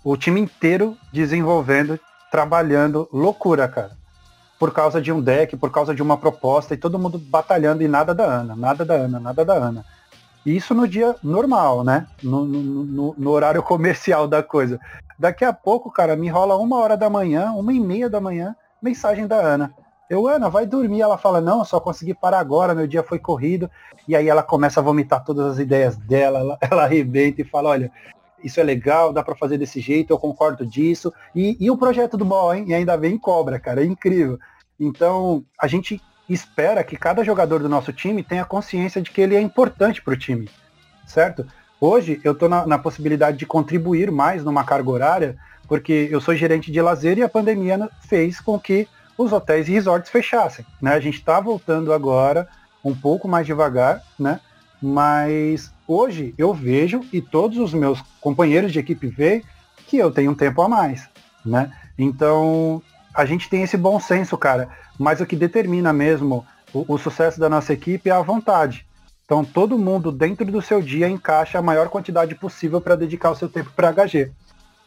o time inteiro desenvolvendo, trabalhando, loucura, cara. Por causa de um deck, por causa de uma proposta e todo mundo batalhando e nada da Ana, nada da Ana, nada da Ana. E isso no dia normal, né? No, no, no, no horário comercial da coisa. Daqui a pouco, cara, me rola uma hora da manhã, uma e meia da manhã, mensagem da Ana. Eu, Ana, vai dormir. Ela fala, não, só consegui parar agora, meu dia foi corrido. E aí ela começa a vomitar todas as ideias dela, ela, ela arrebenta e fala, olha, isso é legal, dá para fazer desse jeito, eu concordo disso. E, e o projeto do Ball, hein? E ainda vem cobra, cara, é incrível. Então, a gente espera que cada jogador do nosso time tenha consciência de que ele é importante para o time, certo? Hoje eu estou na, na, possibilidade de contribuir mais numa carga horária, porque eu sou gerente de lazer e a pandemia fez com que os hotéis e resorts fechassem. Né? A gente está voltando agora um pouco mais devagar, né? mas hoje eu vejo e todos os meus companheiros de equipe veem que eu tenho um tempo a mais. Né? Então a gente tem esse bom senso, cara, mas o que determina mesmo o, o sucesso da nossa equipe é a vontade. Então todo mundo dentro do seu dia encaixa a maior quantidade possível para dedicar o seu tempo para HG.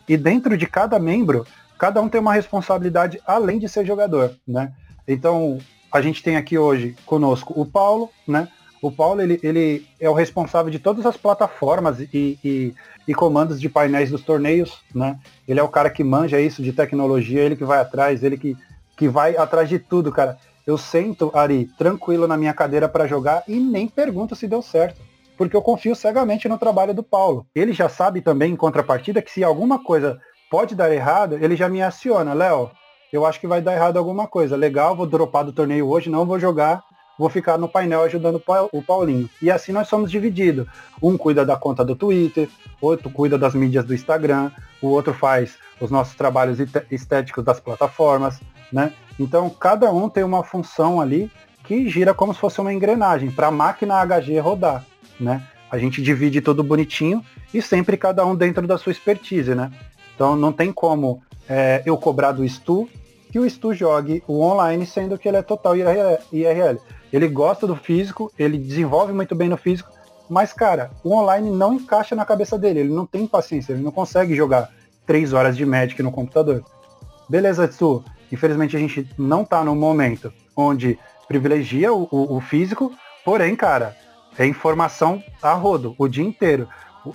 E dentro de cada membro, cada um tem uma responsabilidade além de ser jogador, né? Então a gente tem aqui hoje conosco o Paulo, né? O Paulo ele, ele é o responsável de todas as plataformas e, e, e, comandos de painéis dos torneios, né? Ele é o cara que manja isso de tecnologia, ele que vai atrás, ele que, que vai atrás de tudo, cara eu sento, Ari, tranquilo na minha cadeira para jogar e nem pergunto se deu certo. Porque eu confio cegamente no trabalho do Paulo. Ele já sabe também, em contrapartida, que se alguma coisa pode dar errado, ele já me aciona. Léo, eu acho que vai dar errado alguma coisa. Legal, vou dropar do torneio hoje, não vou jogar, vou ficar no painel ajudando o Paulinho. E assim nós somos divididos. Um cuida da conta do Twitter, outro cuida das mídias do Instagram, o outro faz os nossos trabalhos estéticos das plataformas, né? Então, cada um tem uma função ali que gira como se fosse uma engrenagem para a máquina HG rodar, né? A gente divide tudo bonitinho e sempre cada um dentro da sua expertise, né? Então, não tem como é, eu cobrar do Stu que o Stu jogue o online, sendo que ele é total IRL. Ele gosta do físico, ele desenvolve muito bem no físico, mas, cara, o online não encaixa na cabeça dele, ele não tem paciência, ele não consegue jogar três horas de Magic no computador. Beleza, Stu, Infelizmente a gente não está no momento onde privilegia o, o, o, físico, porém, cara, é informação a rodo, o dia inteiro.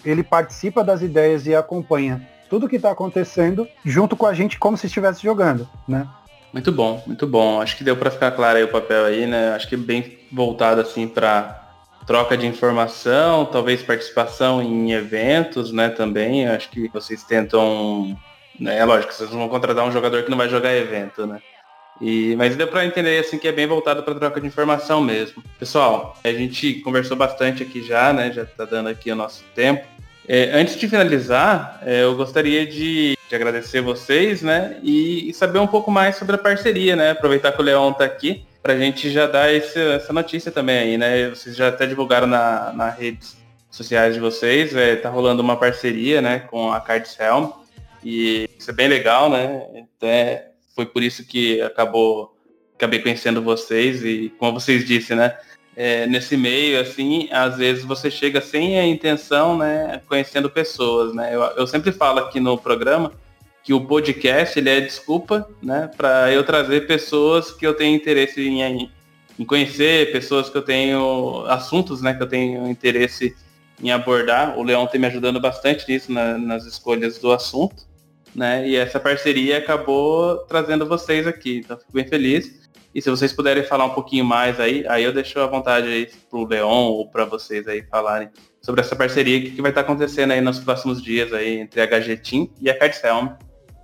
Ele participa das ideias e acompanha tudo que está acontecendo junto com a gente como se estivesse jogando, né? Muito bom, muito bom. Acho que deu para ficar claro aí o papel aí, né? Acho que bem voltado assim para troca de informação, talvez participação em eventos, né? Também. Acho que vocês tentam né? É lógico, vocês não vão contratar um jogador que não vai jogar evento, né? E, mas deu para entender assim que é bem voltado para troca de informação mesmo. Pessoal, a gente conversou bastante aqui já, né? Já está dando aqui o nosso tempo. É, antes de finalizar, é, eu gostaria de, de, agradecer vocês, né? E, e, saber um pouco mais sobre a parceria, né? Aproveitar que o Leon está aqui para a gente já dar esse, essa notícia também aí, né? Vocês já até divulgaram na, nas redes sociais de vocês, é, tá rolando uma parceria, né? Com a Cards Helm. E isso é bem legal, né? Até foi por isso que acabou acabei conhecendo vocês e como vocês disse, né? É, nesse meio, assim, às vezes você chega sem a intenção, né, conhecendo pessoas, né? Eu, eu sempre falo aqui no programa que o podcast ele é desculpa, né, para eu trazer pessoas que eu tenho interesse em, em conhecer, pessoas que eu tenho assuntos, né, que eu tenho interesse em abordar. O Leão tem me ajudando bastante nisso na, nas escolhas do assunto. Né? E essa parceria acabou trazendo vocês aqui. Então fico bem feliz. E se vocês puderem falar um pouquinho mais aí, aí eu deixo à vontade aí pro Leon ou para vocês aí falarem sobre essa parceria, que, que vai estar tá acontecendo aí nos próximos dias aí entre a Team e a Cardselm.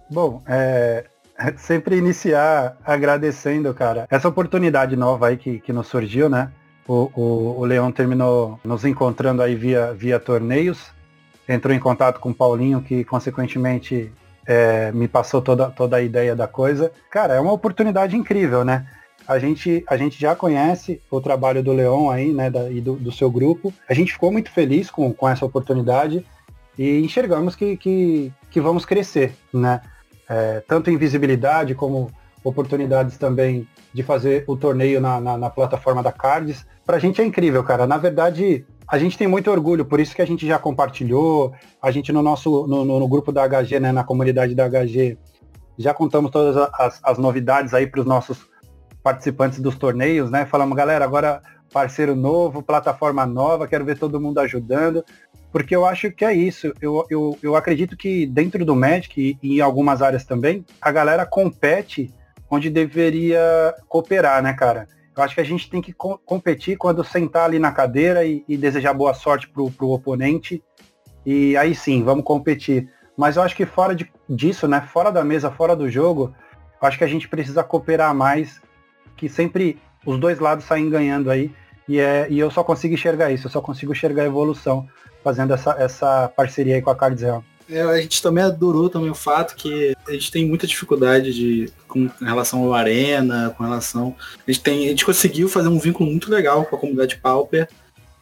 Bom, é, sempre iniciar agradecendo, cara, essa oportunidade nova aí que, que nos surgiu, né? O, o, o Leão terminou nos encontrando aí via, via torneios, entrou em contato com o Paulinho, que consequentemente é, me passou toda, toda a ideia da coisa. Cara, é uma oportunidade incrível, né? A gente, a gente já conhece o trabalho do Leão aí, né, da, e do, do, seu grupo. A gente ficou muito feliz com, com essa oportunidade e enxergamos que, que, que vamos crescer, né? É, tanto em visibilidade como oportunidades também de fazer o torneio na, na, na plataforma da Cards. Pra gente é incrível, cara. Na verdade, a gente tem muito orgulho, por isso que a gente já compartilhou, a gente no nosso, no, no, no grupo da HG, né, na comunidade da HG, já contamos todas as, as novidades aí para os nossos participantes dos torneios, né? Falamos, galera, agora parceiro novo, plataforma nova, quero ver todo mundo ajudando, porque eu acho que é isso. Eu, eu, eu acredito que dentro do Magic e em algumas áreas também, a galera compete onde deveria cooperar, né, cara? Eu acho que a gente tem que co competir quando sentar ali na cadeira e, e desejar boa sorte pro, pro oponente. E aí sim, vamos competir. Mas eu acho que fora de, disso, né? Fora da mesa, fora do jogo, eu acho que a gente precisa cooperar mais, que sempre os dois lados saem ganhando aí. E, é, e eu só consigo enxergar isso, eu só consigo enxergar a evolução fazendo essa, essa parceria aí com a Cards Real. É, a gente também adorou também o fato que a gente tem muita dificuldade de, com relação ao Arena, com relação. A gente, tem, a gente conseguiu fazer um vínculo muito legal com a comunidade Pauper.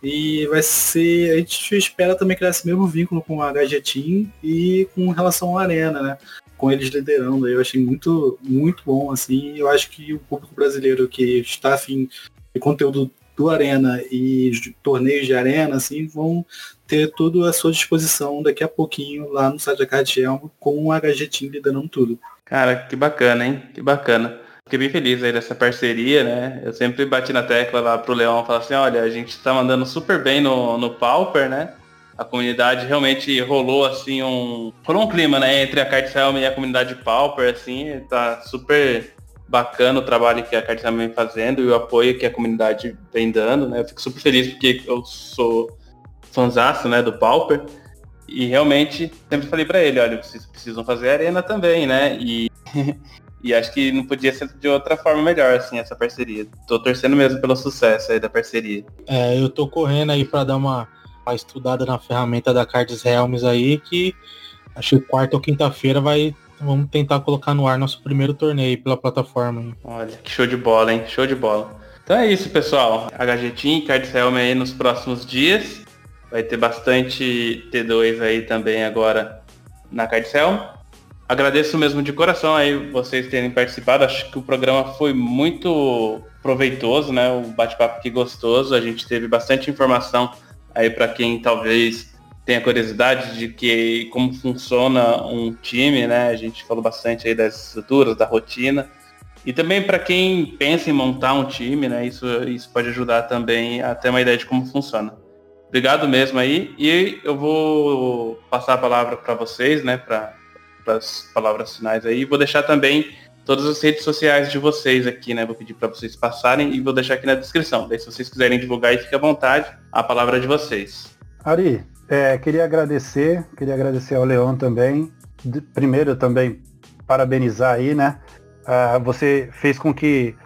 E vai ser. A gente espera também criar esse mesmo vínculo com a Team e com relação ao Arena, né? Com eles liderando. Eu achei muito, muito bom, assim. Eu acho que o público brasileiro que está afim de conteúdo do Arena e torneios de Arena, assim, vão ter tudo à sua disposição daqui a pouquinho lá no site da Cardielmo com o HG Team liderando tudo. Cara, que bacana, hein? Que bacana. Fiquei bem feliz aí dessa parceria, né? Eu sempre bati na tecla lá pro Leão, falar assim, olha, a gente tá mandando super bem no, no Pauper, né? A comunidade realmente rolou assim um. Rolou um clima, né? Entre a Cartselm e a comunidade Pauper, assim, tá super bacana o trabalho que a Cartselm vem fazendo e o apoio que a comunidade vem dando, né? Eu fico super feliz porque eu sou fanzaço, né, do Pauper. E realmente sempre falei para ele, olha, vocês precisam fazer arena também, né? E, e acho que não podia ser de outra forma melhor, assim, essa parceria. Tô torcendo mesmo pelo sucesso aí da parceria. É, eu tô correndo aí para dar uma, uma, estudada na ferramenta da Cards Helms aí, que acho que quarta ou quinta-feira vai. Vamos tentar colocar no ar nosso primeiro torneio pela plataforma. Olha, que show de bola, hein? Show de bola. Então é isso, pessoal. HG Team, Cards Helm aí nos próximos dias. Vai ter bastante T2 aí também agora na Cardcel. Agradeço mesmo de coração aí vocês terem participado. Acho que o programa foi muito proveitoso, né? O bate-papo aqui gostoso. A gente teve bastante informação aí para quem talvez tenha curiosidade de que como funciona um time, né? A gente falou bastante aí das estruturas, da rotina. E também para quem pensa em montar um time, né? Isso, isso pode ajudar também a ter uma ideia de como funciona. Obrigado mesmo aí. E eu vou passar a palavra para vocês, né, para as palavras finais aí. Vou deixar também todas as redes sociais de vocês aqui, né? Vou pedir para vocês passarem e vou deixar aqui na descrição. Daí se vocês quiserem divulgar aí, fique à vontade. A palavra é de vocês. Ari, é, queria agradecer, queria agradecer ao Leão também. Primeiro também parabenizar aí, né? Uh, você fez com que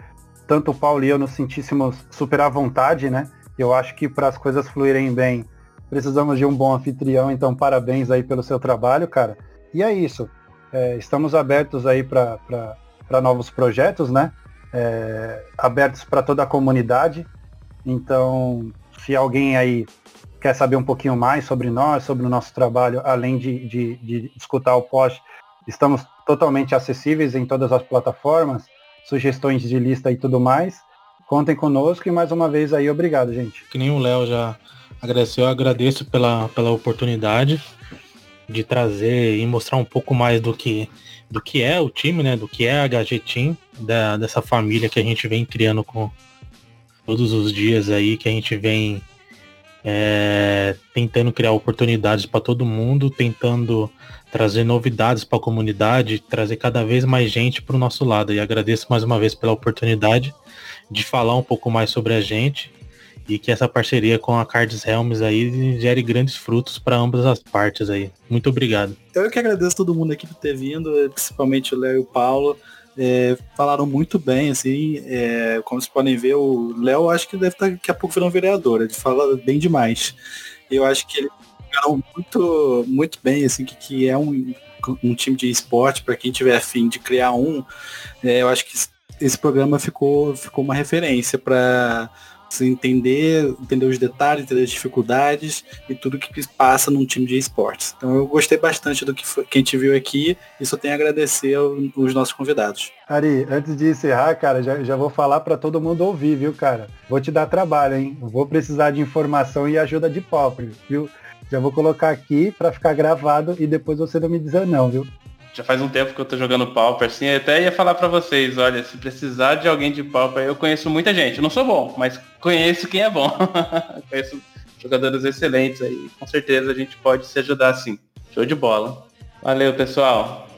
tanto o Paulo e eu nos sentíssemos super à vontade, né? Eu acho que para as coisas fluírem bem, precisamos de um bom anfitrião, então parabéns aí pelo seu trabalho, cara. E é isso. É, estamos abertos aí para novos projetos, né? É, abertos para toda a comunidade. Então, se alguém aí quer saber um pouquinho mais sobre nós, sobre o nosso trabalho, além de, de, de escutar o post, estamos totalmente acessíveis em todas as plataformas, sugestões de lista e tudo mais. Contem conosco e mais uma vez aí, obrigado, gente. Que nem o Léo já agradeceu, eu agradeço pela, pela oportunidade de trazer e mostrar um pouco mais do que, do que é o time, né? Do que é a HG Team, da, dessa família que a gente vem criando com todos os dias aí, que a gente vem é, tentando criar oportunidades para todo mundo, tentando trazer novidades para a comunidade, trazer cada vez mais gente para o nosso lado. E agradeço mais uma vez pela oportunidade de falar um pouco mais sobre a gente e que essa parceria com a Cards Helms aí gere grandes frutos para ambas as partes aí. Muito obrigado. Eu que agradeço todo mundo aqui por ter vindo, principalmente o Léo e o Paulo. É, falaram muito bem, assim, é, como vocês podem ver, o Léo acho que deve estar tá, daqui a pouco virando vereador, ele fala bem demais. Eu acho que ele falaram muito, muito bem, assim, que, que é um, um time de esporte, para quem tiver afim de criar um, é, eu acho que esse programa ficou, ficou uma referência para você entender, entender os detalhes, entender as dificuldades e tudo que passa num time de esportes. Então eu gostei bastante do que, foi, que a gente viu aqui e só tenho a agradecer aos nossos convidados. Ari, antes de encerrar, cara, já, já vou falar para todo mundo ouvir, viu, cara? Vou te dar trabalho, hein? Vou precisar de informação e ajuda de pobre, viu? Já vou colocar aqui para ficar gravado e depois você não me dizer não, viu? Já faz um tempo que eu tô jogando Pauper, assim, eu até ia falar para vocês, olha, se precisar de alguém de Pauper, eu conheço muita gente. Eu não sou bom, mas conheço quem é bom. conheço jogadores excelentes aí. Com certeza a gente pode se ajudar sim. Show de bola. Valeu, pessoal.